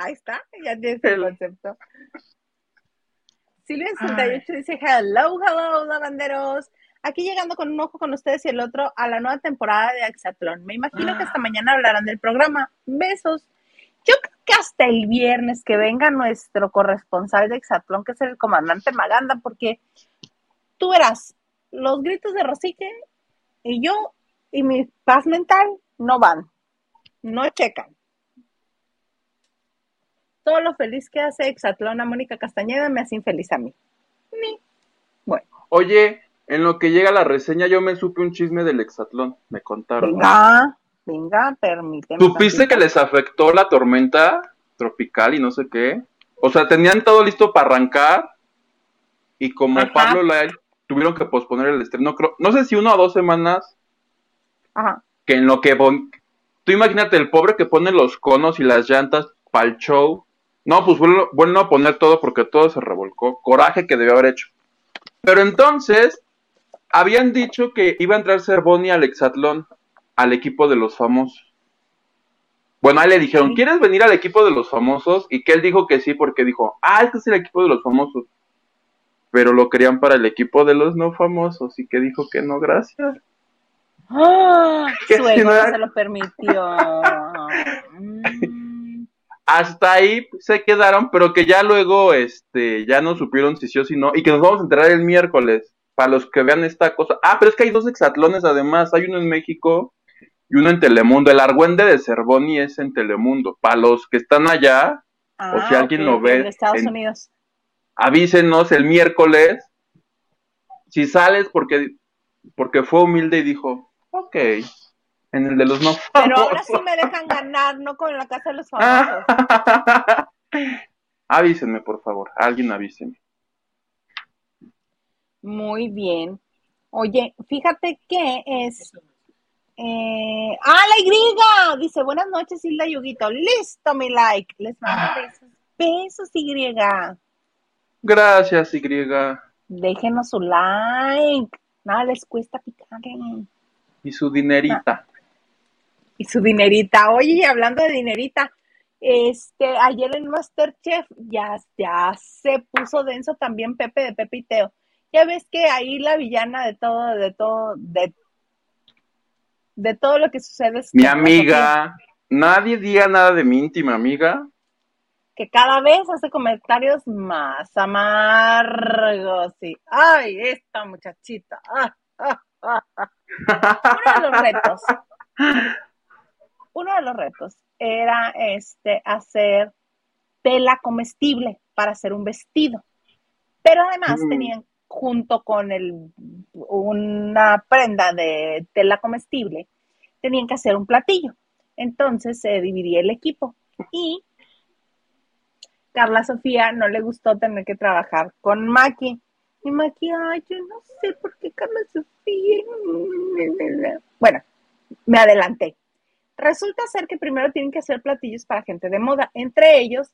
A: Ahí está, ya tienes el concepto. Silvia68 dice, hello, hello, lavanderos. Aquí llegando con un ojo con ustedes y el otro a la nueva temporada de Axatlón. Me imagino que hasta mañana hablarán del programa. Besos. Yo creo que hasta el viernes que venga nuestro corresponsal de Exatlón, que es el comandante Maganda, porque tú verás, los gritos de Rosique y yo y mi paz mental no van, no checan. Todo lo feliz que hace Exatlón a Mónica Castañeda me hace infeliz a mí. Ni. Bueno,
B: Oye, en lo que llega la reseña, yo me supe un chisme del hexatlón. Me contaron.
A: venga, venga, permíteme.
B: ¿Supiste que les afectó la tormenta tropical y no sé qué? O sea, tenían todo listo para arrancar y como
A: Ajá.
B: Pablo Lai tuvieron que posponer el estreno, creo, no sé si una o dos semanas,
A: Ajá.
B: que en lo que tú imagínate el pobre que pone los conos y las llantas para el show. No, pues vuelvo, vuelvo a poner todo porque todo se revolcó. Coraje que debió haber hecho. Pero entonces, habían dicho que iba a entrar Cervoni al Exatlón, al equipo de los famosos. Bueno, ahí le dijeron. ¿quieres venir al equipo de los famosos? Y que él dijo que sí, porque dijo, ah, este es el equipo de los famosos. Pero lo querían para el equipo de los no famosos, y que dijo que no, gracias. [LAUGHS] Que
A: Su ego
B: no
A: se lo permitió. [LAUGHS]
B: Hasta ahí se quedaron, pero que ya luego este ya no supieron si sí o si no, y que nos vamos a enterar el miércoles para los que vean esta cosa. Ah, pero es que hay dos hexatlones además, hay uno en México y uno en Telemundo. El Argüende de Cervoni es en Telemundo. Para los que están allá,
A: Ah,
B: si alguien lo ve
A: de Estados
B: en-
A: Unidos.
B: avísenos el miércoles si sales porque porque fue humilde y dijo, ok, en el de los no [LAUGHS]
A: Pero ahora
B: famosos".
A: sí me dejan ganar, no con la casa de los [LAUGHS] famosos.
B: Avísenme, por favor. Alguien avísenme.
A: Muy bien. Oye, fíjate que es. eh, ¡Ah, la Y! Dice, buenas noches, Hilda Yuguito. Listo, mi like. Les mando besos. Besos, Y.
B: Gracias, Y.
A: Déjenos su like. Nada les cuesta picar.
B: Y su dinerita.
A: Y su dinerita. Oye, y hablando de dinerita, este, ayer en Masterchef ya, ya se puso denso también Pepe de Pepe y Teo. Ya ves que ahí la villana de todo, de todo, de, de todo lo que sucede es
B: Mi amiga. Nadie diga nada de mi íntima amiga.
A: Que cada vez hace comentarios más amargos. Y, ay, esta muchachita. ah, ah, ah, ah". [LAUGHS] Uno de los retos, uno de los retos era este hacer tela comestible para hacer un vestido. Pero además
B: Mm.
A: tenían junto con el, una prenda de tela comestible, tenían que hacer un platillo. Entonces se dividía el equipo y Carla Sofía no le gustó tener que trabajar con Maki. Y Maki, ay, yo no sé por qué Carla Sofía. Bueno, me adelanté. Resulta ser que primero tienen que hacer platillos para gente de moda, entre ellos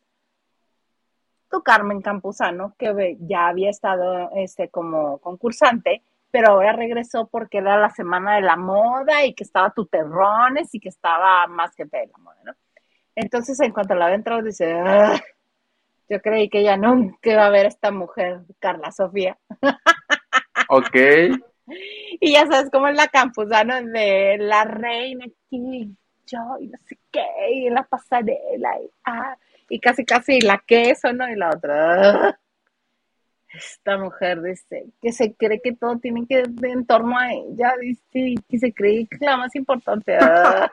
A: tu Carmen Campuzano, que ya había estado este, como concursante, pero ahora regresó porque era la semana de la moda y que estaba Tuterrones y que estaba más gente de la moda, ¿no? Entonces, en cuanto la ve entrar, dice, "Ah, yo creí que ya nunca iba a ver a esta mujer, Carla Sofía.
B: Ok. [LAUGHS]
A: Y ya sabes cómo es la campusana de la reina aquí, yo, y no sé qué, y la pasarela, y, ah, y casi casi la queso, ¿no? Y la otra. "Ah". Esta mujer dice que se cree que todo tiene que ir en torno a ella, dice, que se cree que es la más importante. Ah.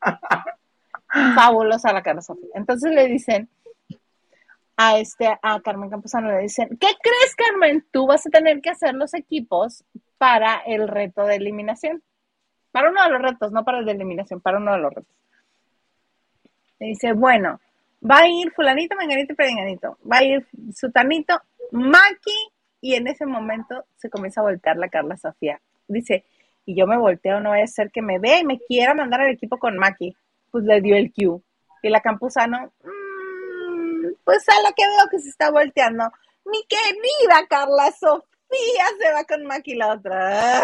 A: [LAUGHS] Fabulosa la cara Sofía. Entonces le dicen a este a Carmen Campuzano le dicen, ¿qué crees, Carmen? Tú vas a tener que hacer los equipos para el reto de eliminación. Para uno de los retos, no para el de eliminación, para uno de los retos. Le dice, bueno, va a ir fulanito, menganito y perenganito. Va a ir sutanito, Maki, y en ese momento se comienza a voltear la Carla Sofía. Dice, y yo me volteo, no vaya a ser que me vea y me quiera mandar al equipo con Maki. Pues le dio el cue. Y la Campuzano, "Mm, pues a la que veo que se está volteando. Mi querida Carla Sofía se va con Maki la otra.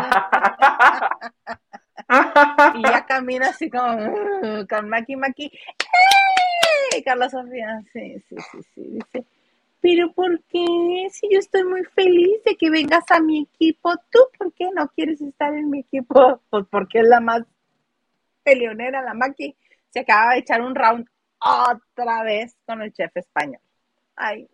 A: [LAUGHS] Y ya camina así como "Mm", con Maki Maki. ¡Eh! Carla Sofía, sí, sí, sí, sí. Dice, pero ¿por qué? Si yo estoy muy feliz de que vengas a mi equipo, ¿tú por qué no quieres estar en mi equipo? Pues porque es la más peleonera, la Maki. Se acaba de echar un round otra vez con el chef español. Ay,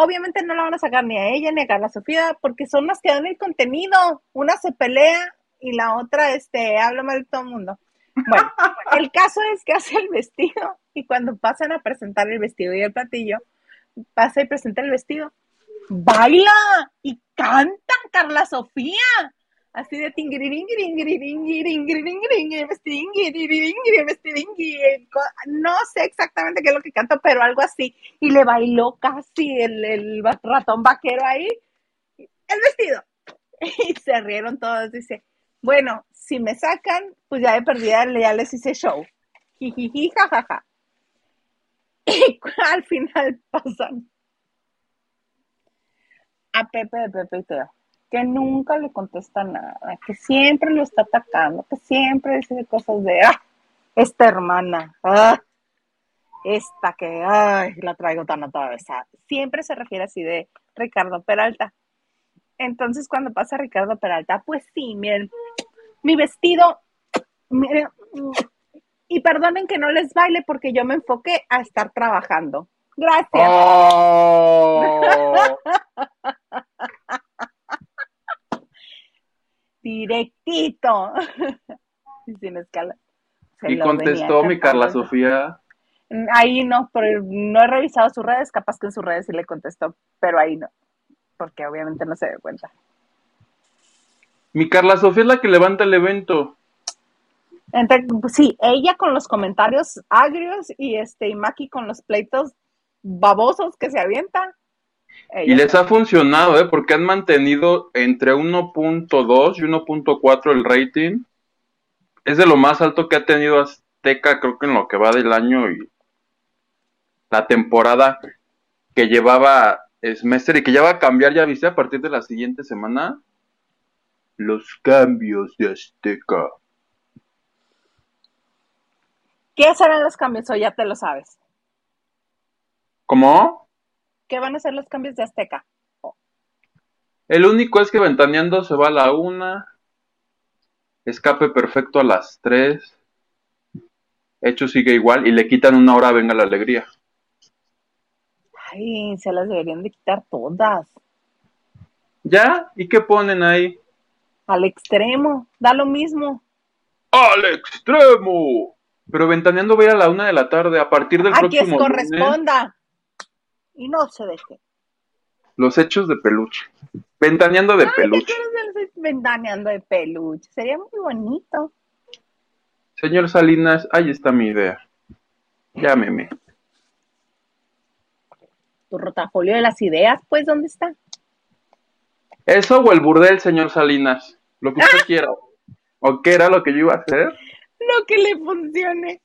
A: obviamente no la van a sacar ni a ella ni a Carla Sofía porque son las que dan el contenido. Una se pelea y la otra este, habla mal de todo el mundo. Bueno, [LAUGHS] el caso es que hace el vestido y cuando pasan a presentar el vestido y el platillo, pasa y presenta el vestido. Baila y canta Carla Sofía. Así de. No sé exactamente qué es lo que canta, pero algo así. Y le bailó casi el, ratón vaquero ahí. El vestido. Y se rieron todos. Dice, bueno, si me sacan, pues ya de perdida ya les hice show. Y al final pasan a Pepe de Pepe y que nunca le contesta nada, que siempre lo está atacando, que siempre dice cosas de, ah, esta hermana, ah, esta que, ay, la traigo tan atravesada. Siempre se refiere así de Ricardo Peralta. Entonces, cuando pasa Ricardo Peralta, pues sí, miren, mi vestido, miren, y perdonen que no les baile porque yo me enfoqué a estar trabajando. Gracias.
B: Oh. [LAUGHS]
A: Directito. [LAUGHS] Y sin escala. Se
B: Y contestó mi Carla. Sofía.
A: Ahí no, pero no he revisado sus redes, capaz que en sus redes sí le contestó, pero ahí no, porque obviamente no se dio cuenta.
B: Mi Carla Sofía es la que levanta el evento.
A: Entre, pues sí, ella con los comentarios agrios y este y Maki con los pleitos babosos que se avientan.
B: Y les ha funcionado, ¿eh? Porque han mantenido entre 1.2 y 1.4 el rating. Es de lo más alto que ha tenido Azteca, creo que en lo que va del año y la temporada que llevaba Smester y que ya va a cambiar, ya viste, a partir de la siguiente semana. Los cambios de Azteca.
A: ¿Qué serán los cambios? O ya te lo sabes.
B: ¿Cómo?
A: ¿Qué van a ser los cambios de Azteca?
B: El único es que Ventaneando se va a la una. Escape perfecto a las 3. Hecho sigue igual y le quitan una hora, venga la alegría.
A: Ay, se las deberían de quitar todas.
B: ¿Ya? ¿Y qué ponen ahí?
A: Al extremo, da lo mismo.
B: ¡Al extremo! Pero Ventaneando va a ir a la una de la tarde a partir del
A: A quien
B: próximo lunes.
A: corresponda. Y no se deje.
B: Los hechos de peluche. Ventaneando de
A: Ay, ¿qué
B: peluche.
A: ventaneando de peluche? Sería muy bonito.
B: Señor Salinas, ahí está mi idea. Llámeme.
A: Tu rotafolio de las ideas, pues, ¿dónde está?
B: Eso o el burdel, señor Salinas. Lo que usted quiera. ¿O qué era lo que yo iba a hacer?
A: Lo que le funcione.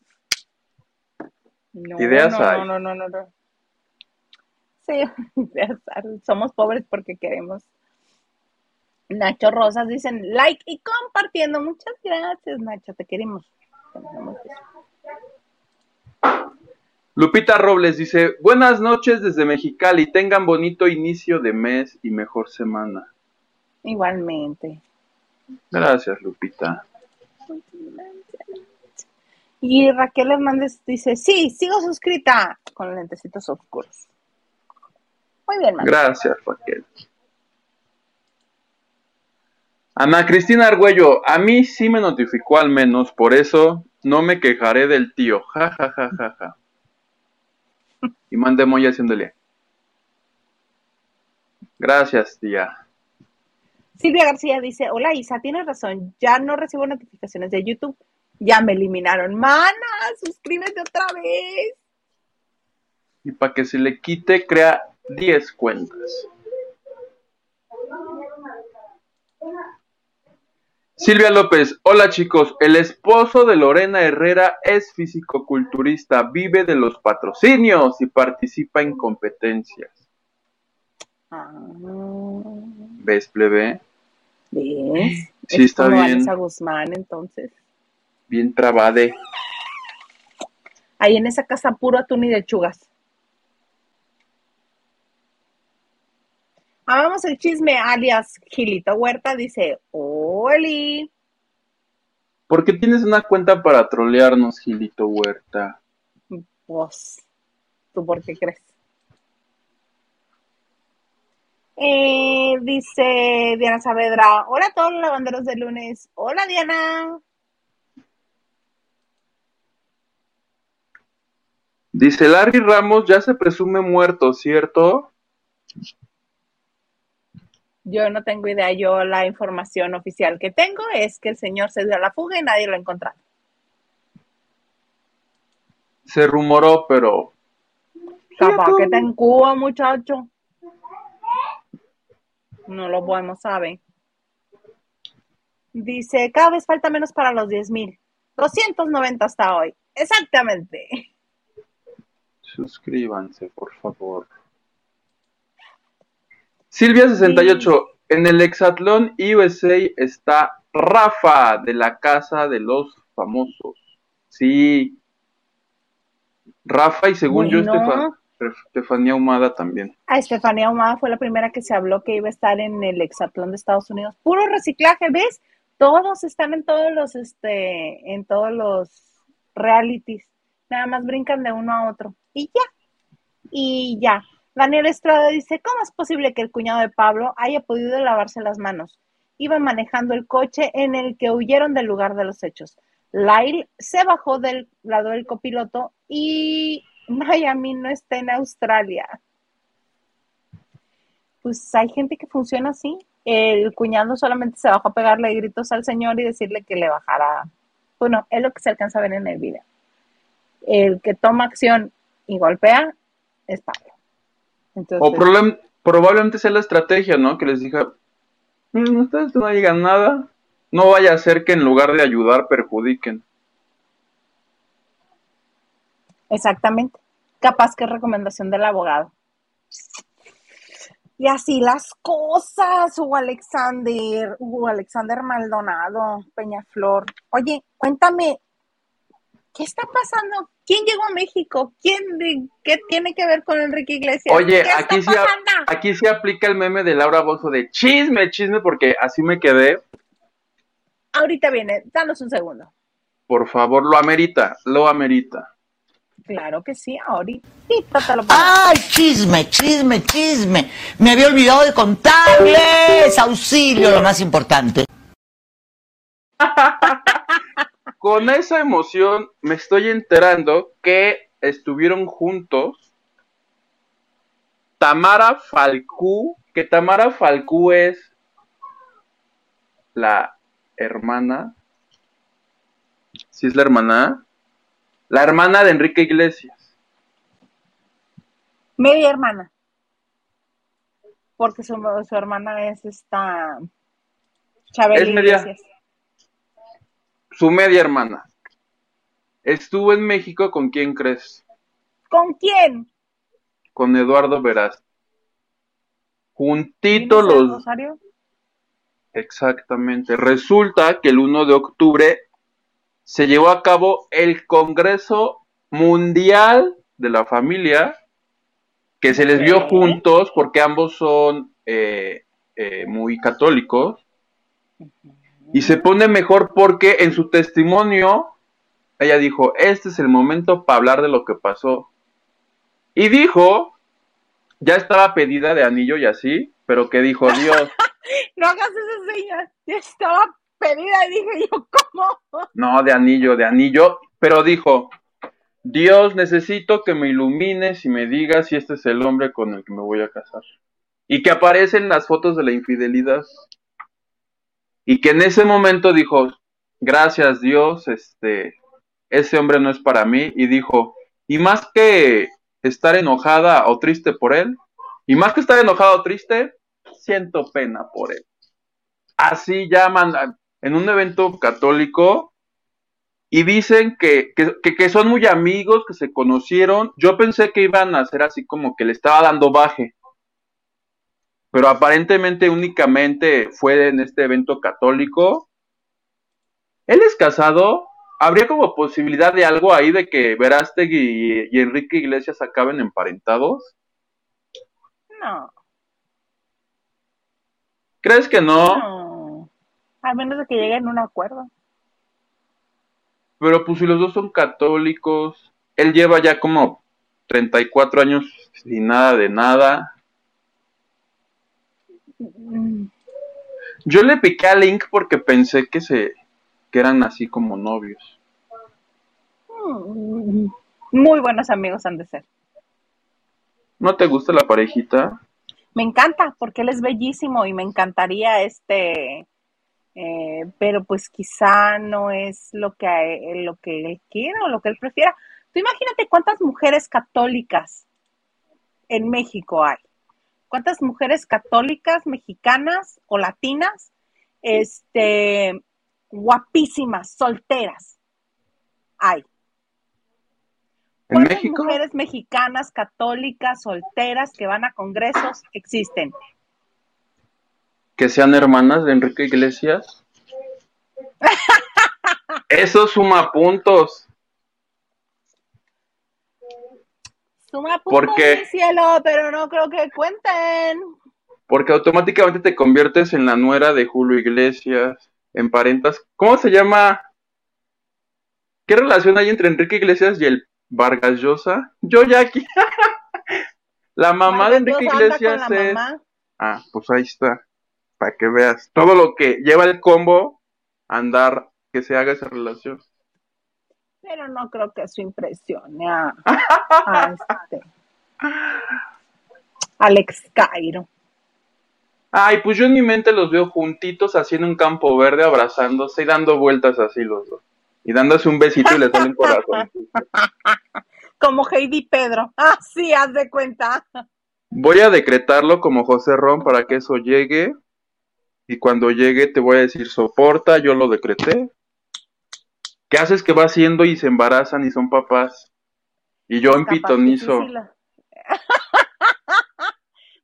A: No,
B: Ideas
A: no,
B: hay.
A: no, no, no, no. Sí, [LAUGHS] somos pobres porque queremos. Nacho Rosas dicen like y compartiendo. Muchas gracias, Nacho, te queremos.
B: Lupita Robles dice, buenas noches desde Mexicali, tengan bonito inicio de mes y mejor semana.
A: Igualmente.
B: Gracias, Lupita.
A: Y Raquel Hernández dice, sí, sigo suscrita con lentecitos oscuros. Muy bien, Manuel.
B: Gracias, Raquel. Ana Cristina Argüello, a mí sí me notificó al menos, por eso no me quejaré del tío. Ja, ja, ja, ja, ja. Y mande muy haciéndole. Gracias, tía.
A: Silvia García dice, hola Isa, tienes razón, ya no recibo notificaciones de YouTube, ya me eliminaron. Mana, suscríbete otra vez.
B: Y para que se le quite, crea 10 cuentas. Silvia López, hola chicos, el esposo de Lorena Herrera es fisicoculturista, vive de los patrocinios y participa en competencias.
A: Ah,
B: ¿Ves, plebe?
A: ¿Ves?
B: Sí,
A: Es
B: está
A: como
B: bien.
A: Vanessa Guzmán, entonces.
B: Bien trabade.
A: Ahí en esa casa puro atún y lechugas. Vamos el chisme, alias Gilito Huerta dice, Oli.
B: ¿Por qué tienes una cuenta para trolearnos, Gilito Huerta?
A: Pues, ¿tú por qué crees? Eh, dice Diana Saavedra, hola a todos los lavanderos de lunes. Hola Diana.
B: Dice Larry Ramos, ya se presume muerto, ¿cierto?
A: Yo no tengo idea, yo la información oficial que tengo es que el señor se dio a la fuga y nadie lo ha encontrado.
B: Se rumoró, pero
A: Capaz que está en Cuba, muchacho. No lo podemos saber. Dice, cada vez falta menos para los 10 mil. 290 hasta hoy. Exactamente.
B: suscríbanse, por favor. Silvia68, en el Hexatlón USA está Rafa de la Casa de los Famosos. Sí. Rafa y según yo, Estefanía Humada también.
A: A Estefanía Humada fue la primera que se habló que iba a estar en el hexatlón de Estados Unidos. Puro reciclaje, ¿ves? Todos están en todos los, este, en todos los realities. Nada más brincan de uno a otro. Y ya. Y ya. Daniel Estrada dice, ¿cómo es posible que el cuñado de Pablo haya podido lavarse las manos? Iba manejando el coche en el que huyeron del lugar de los hechos. Lyle se bajó del lado del copiloto y Miami no está en Australia. Pues hay gente que funciona así. El cuñado solamente se bajó a pegarle gritos al señor y decirle que le bajara. Bueno, es lo que se alcanza a ver en el video. El que toma acción y golpea es Pablo. Entonces,
B: O problem- probablemente sea la estrategia, ¿no? Que les diga, "Mm, ustedes no digan nada. No vaya a ser que en lugar de ayudar perjudiquen.
A: Exactamente. Capaz que recomendación del abogado. Y así las cosas, Hugo Alexander, Hugo Alexander Maldonado, Peñaflor. Oye, cuéntame, ¿qué está pasando? ¿Quién llegó a México? ¿Quién de, qué tiene que ver con Enrique Iglesias?
B: Oye,
A: ¿Qué
B: aquí
A: está
B: sí, aquí se aplica el meme de Laura Bozo de chisme, chisme, porque así me quedé.
A: Ahorita viene, danos un segundo.
B: Por favor, lo amerita, lo amerita.
A: Claro que sí, ahorita te lo pongo.
D: ¡Ay, chisme, chisme, chisme! Me había olvidado de contarles. Auxilio, lo más importante. [LAUGHS]
B: Con esa emoción me estoy enterando que estuvieron juntos Tamara Falcú, que Tamara Falcú es la hermana, si es la hermana, la hermana de Enrique Iglesias.
A: Media hermana. Porque su, su hermana es esta Chabela
B: Es media. Su media hermana. Estuvo en México con quién crees?
A: ¿Con quién?
B: Con Eduardo Veraz. Juntito
A: ¿Vienes de
B: los
A: Rosario?
B: Exactamente. Resulta que el 1 de octubre se llevó a cabo el Congreso Mundial de la familia que se les vio juntos porque ambos son eh, eh, muy católicos y se pone mejor porque en su testimonio ella dijo, este es el momento para hablar de lo que pasó. Y dijo, ya estaba pedida de anillo y así, pero que dijo Dios, [LAUGHS]
A: No hagas esas señas. Ya estaba pedida y dije yo, ¿cómo?
B: no, de anillo, de anillo, pero dijo, Dios, necesito que me ilumines y me digas si este es el hombre con el que me voy a casar. Y que aparecen las fotos de la infidelidad. Y que en ese momento dijo, gracias Dios, este, ese hombre no es para mí. Y dijo, y más que estar enojada o triste por él, y más que estar enojada o triste, siento pena por él. Así llaman en un evento católico y dicen que, que, que- son muy amigos, que se conocieron. Yo pensé que iban a hacer así como que le estaba dando baje. Pero aparentemente únicamente fue en este evento católico. Él es casado. ¿Habría como posibilidad de algo ahí de que Verástegui y, y Enrique Iglesias acaben emparentados?
A: No,
B: ¿Crees que no?
A: no. Al menos de que lleguen a un acuerdo.
B: Pero pues si los dos son católicos, él lleva ya como 34 años sin nada de nada. Yo le piqué a Link porque pensé que se que eran así como novios.
A: mm, Muy buenos amigos han de ser.
B: ¿No te gusta la parejita?
A: Me encanta porque él es bellísimo y me encantaría este, eh, pero pues quizá no es lo que, a él- lo que él quiera o lo que él prefiera. Tú imagínate cuántas mujeres católicas en México hay. ¿Cuántas mujeres católicas mexicanas o latinas, este, guapísimas, solteras hay?
B: ¿En
A: ¿Cuántas mujeres mexicanas católicas solteras que van a congresos existen?
B: Que sean hermanas de Enrique Iglesias. [LAUGHS] Eso suma puntos.
A: Suma
B: ¿Por
A: puntos
B: qué?
A: mi cielo, pero no creo que cuenten.
B: Porque automáticamente te conviertes en la nuera de Julio Iglesias. Emparentas. ¿Cómo se llama? ¿Qué relación hay entre Enrique Iglesias y el Vargas Llosa? Yo ya aquí. [LAUGHS] la mamá de Enrique
A: Llosa
B: Iglesias es.
A: mamá.
B: Ah, pues ahí está. Para que veas. Todo lo que lleva el combo, andar, que se haga esa relación.
A: Pero no creo que eso impresione a, [LAUGHS] a este Alex Cairo.
B: Ay, pues yo en mi mente los veo juntitos haciendo un campo verde, abrazándose y dando vueltas así los dos. Y dándose un besito y le sale un corazón. [LAUGHS]
A: Como Heidi Pedro. Ah, sí, haz de cuenta.
B: Voy a decretarlo como José Ron para que eso llegue. Y cuando llegue te voy a decir, soporta, yo lo decreté. ¿Qué haces que va haciendo y se embarazan y son papás? Y yo en
A: que
B: pitonizo.
A: sí, sí la- [LAUGHS]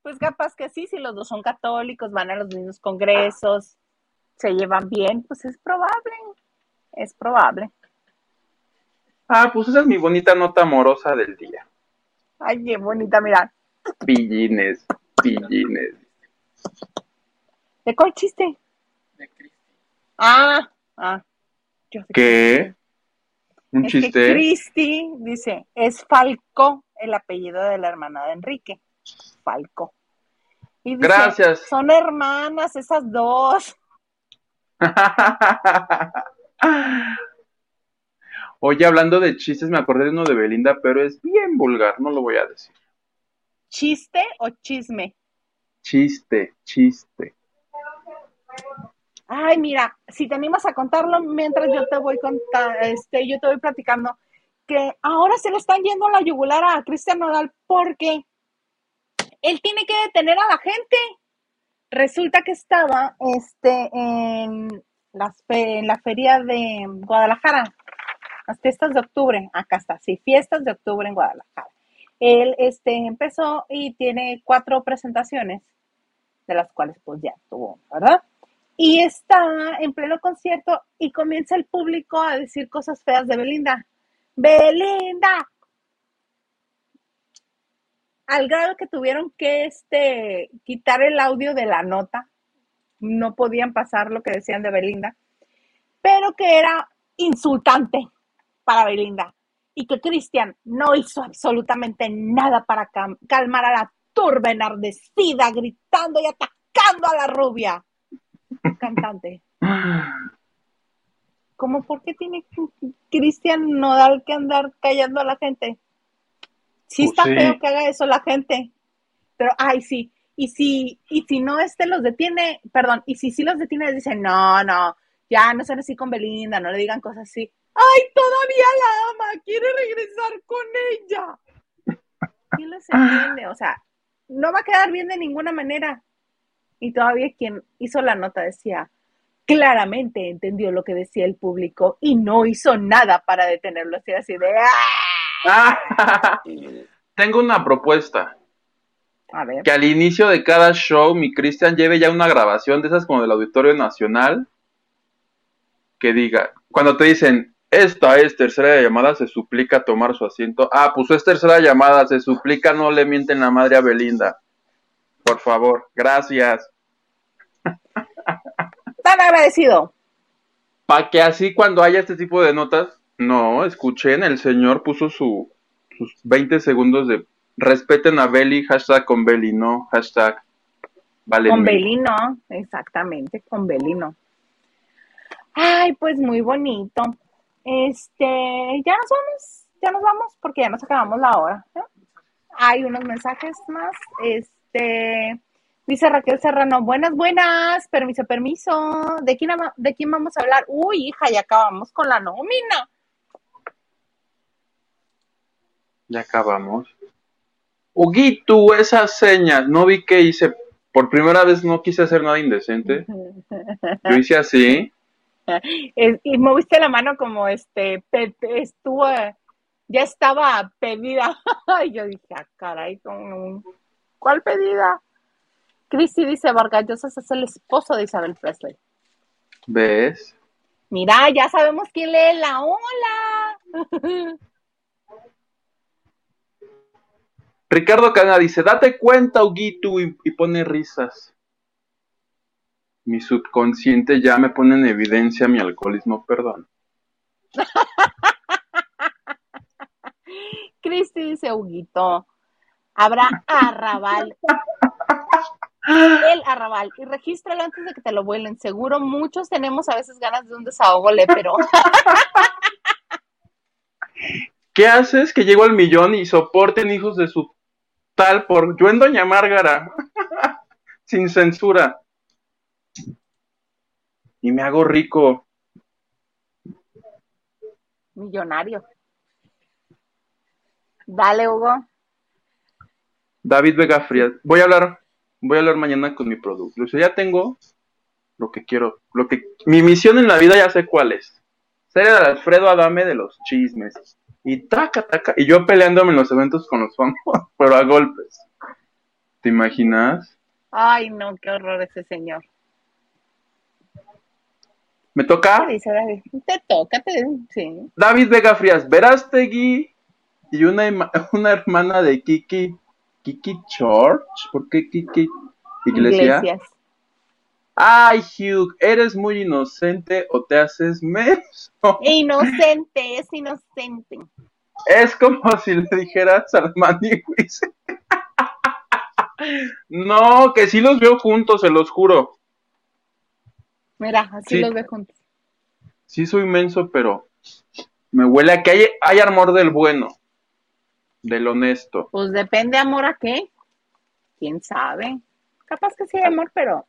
A: Pues capaz que sí, si los dos son católicos, van a los mismos congresos, se llevan bien, pues es probable. Es probable.
B: Ah, pues esa es mi bonita nota amorosa del día.
A: Ay, qué bonita, mira.
B: Pillines, pillines.
A: ¿De cuál chiste?
C: de Cristi.
A: Ah, ah.
B: ¿Qué? ¿Un
A: Es que
B: chiste?
A: Cristi dice, es Falco el apellido de la hermana de Enrique. Falco. Y dice,
B: Gracias.
A: son hermanas esas dos. [LAUGHS]
B: Oye, hablando de chistes, me acordé de uno de Belinda, pero es bien vulgar, no lo voy a decir.
A: ¿Chiste o chisme?
B: Chiste, chiste.
A: Ay, mira, si te animas a contarlo mientras yo te voy contar, este, yo te voy platicando que ahora se le están yendo la yugular a Cristian Nodal porque él tiene que detener a la gente. Resulta que estaba este, en, fe- en la feria de Guadalajara, las fiestas de octubre, acá está, sí, fiestas de octubre en Guadalajara. Él este, empezó y tiene cuatro presentaciones, de las cuales pues ya tuvo, ¿verdad? Y está en pleno concierto y comienza el público a decir cosas feas de Belinda. Belinda, al grado que tuvieron que este, quitar el audio de la nota. No podían pasar lo que decían de Belinda, pero que era insultante para Belinda y que Cristian no hizo absolutamente nada para calmar a la turba enardecida, gritando y atacando a la rubia cantante. ¿Cómo por qué tiene Cristian Nodal que andar callando a la gente? Sí
B: Pues
A: está
B: sí.
A: feo que haga eso la gente. Pero, ay, sí. Y si, y si no este los detiene, perdón, y si sí los detiene, les dicen, no, no, ya no sean así con Belinda, no le digan cosas así. Ay, todavía la ama, quiere regresar con ella. ¿Quién les [LAUGHS] entiende? O sea, no va a quedar bien de ninguna manera. Y todavía quien hizo la nota decía, claramente entendió lo que decía el público y no hizo nada para detenerlo. Así, así de, ¡ah! [LAUGHS]
B: Tengo una propuesta.
A: A ver.
B: Que al inicio de cada show mi Cristian lleve ya una grabación de esas como del Auditorio Nacional. Que diga, cuando te dicen, esta es tercera llamada, se suplica tomar su asiento. Ah, pues es tercera llamada, se suplica no le mienten la madre a Belinda. Por favor, gracias.
A: Tan agradecido.
B: Para que así cuando haya este tipo de notas, no, escuchen, el señor puso su, sus 20 segundos de respeten a Beli, hashtag con Beli, no, hashtag vale.
A: Con Belino, exactamente, con Belino. Ay, pues muy bonito. Este, ya nos vamos, ya nos vamos porque ya nos acabamos la hora. ¿eh? Hay unos mensajes más. Este, dice Raquel Serrano, buenas, buenas, permiso, permiso. ¿De quién, ¿De quién vamos a hablar? Uy, hija, ya acabamos con la nómina.
B: Ya acabamos. Huguito, esas señas, no vi que hice, por primera vez no quise hacer nada indecente. Yo hice así. [LAUGHS]
A: Y moviste la mano como este, estuvo, ya estaba pedida. [LAUGHS] Y yo dije, ah, caray, ¿cómo? ¿Cuál pedida? Cristi dice, Vargas Llosa es el esposo de Isabel Presley.
B: ¿Ves?
A: Mira, ya sabemos quién lee la hola. [LAUGHS]
B: Ricardo Cana dice, date cuenta, Huguito, y, y pone risas. Mi subconsciente ya me pone en evidencia mi alcoholismo, perdón. [LAUGHS]
A: Cristi dice, Huguito, habrá arrabal. El arrabal. Y regístralo antes de que te lo vuelen. Seguro muchos tenemos a veces ganas de un desahogo, pero [LAUGHS]
B: ¿Qué haces que llego al millón y soporten hijos de su tal por yo en Doña Márgara? [LAUGHS] Sin censura. Y me hago rico.
A: millonario. Dale, Hugo.
B: David Vega Frías. Voy a hablar, voy a hablar mañana con mi producto. O sea, ya tengo lo que quiero, lo que mi misión en la vida ya sé cuál es. Ser el Alfredo Adame de los chismes. Y taca, taca. Y yo peleándome en los eventos con los famosos, [LAUGHS] pero a golpes. ¿Te imaginas?
A: Ay, no, qué horror ese señor.
B: ¿Me toca?
A: ¿Qué dice David? Te toca, te... sí.
B: David Vega Frías, Verástegui y [LAUGHS] una hermana de Kiki, Kiki Church, ¿por qué Kiki Iglesia?
A: Iglesias.
B: Ay, Hugh, eres muy inocente o te haces menso.
A: Inocente, es inocente.
B: Es como si le dijeras al Maniwis. No, que sí los veo juntos, se los juro.
A: Mira, así
B: Sí.
A: los ve juntos.
B: Sí soy menso, pero me huele a que hay, hay amor del bueno, del honesto.
A: Pues depende, amor, a qué. ¿Quién sabe? Capaz que sí hay amor, pero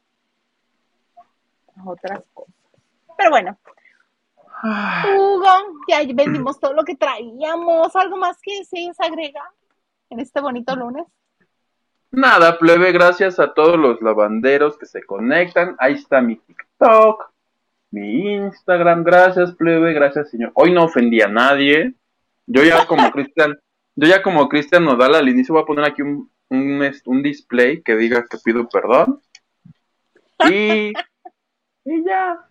A: otras cosas. Pero bueno, Hugo, ya vendimos todo lo que traíamos. ¿Algo más que desees agregar en este bonito lunes?
B: Nada, plebe, gracias a todos los lavanderos que se conectan. Ahí está mi TikTok, mi Instagram. Gracias, plebe, gracias, señor. Hoy no ofendí a nadie. Yo ya como [LAUGHS] Cristian, yo ya como Cristian Nodal al inicio voy a poner aquí un, un, display que diga que pido perdón. Y, [LAUGHS] y ya.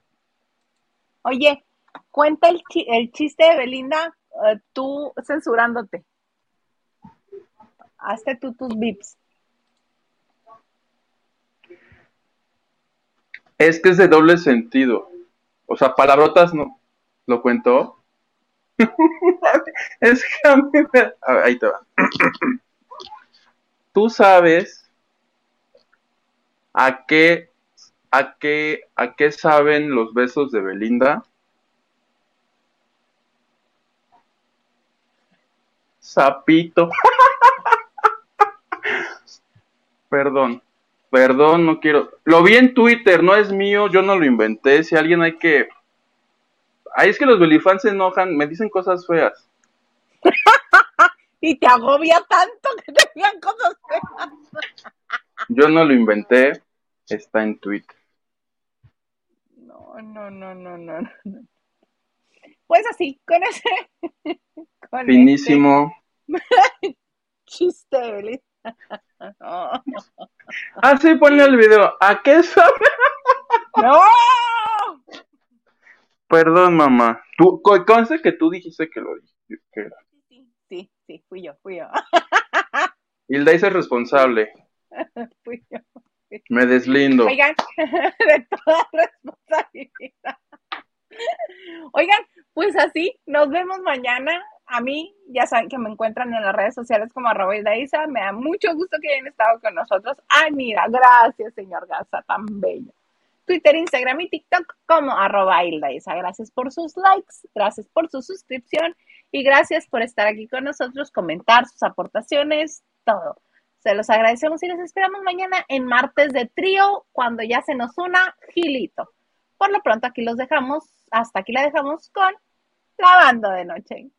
A: Oye, cuenta el, chi- el chiste de Belinda, eh, tú censurándote. Hazte tú tus vips.
B: Es que es de doble sentido. O sea, palabrotas no. ¿Lo cuento? [LAUGHS] es que a mí a ver, ahí te va. [CLEARS THROAT] Tú sabes a qué, a qué, a qué saben los besos de Belinda. Sapito. [LAUGHS] Perdón. Perdón, no quiero. Lo vi en Twitter, no es mío, yo no lo inventé. Si alguien hay que. Ahí es que los belifans se enojan, me dicen cosas feas. [LAUGHS]
A: Y te agobia tanto que te digan cosas feas.
B: Yo no lo inventé, está en Twitter.
A: No, no, no, no, no, no. Pues así, con ese. [LAUGHS] Con
B: Finísimo.
A: ese [LAUGHS] chiste, Beli. No.
B: Ah, sí, ponle el video. ¿A qué sabe?
A: ¡No!
B: Perdón, mamá. Tú, co- conste que tú dijiste que lo dije. que era.
A: Sí, sí, sí, fui yo, fui yo. [LAUGHS]
B: Hilda es responsable. [LAUGHS]
A: Fui yo.
B: Me deslindo.
A: Oigan, [LAUGHS] de toda responsabilidad. Oigan, pues así, nos vemos mañana. A mí, ya saben que me encuentran en las redes sociales como arroba Hilda Isa. Me da mucho gusto que hayan estado con nosotros. Ay, mira, gracias, señor Garza, tan bello. Twitter, Instagram y TikTok como arroba Hilda Isa. Gracias por sus likes, gracias por su suscripción y gracias por estar aquí con nosotros, comentar sus aportaciones, todo. Se los agradecemos y los esperamos mañana en martes de trío, cuando ya se nos una Gilito. Por lo pronto aquí los dejamos, hasta aquí la dejamos con Lavando de Noche.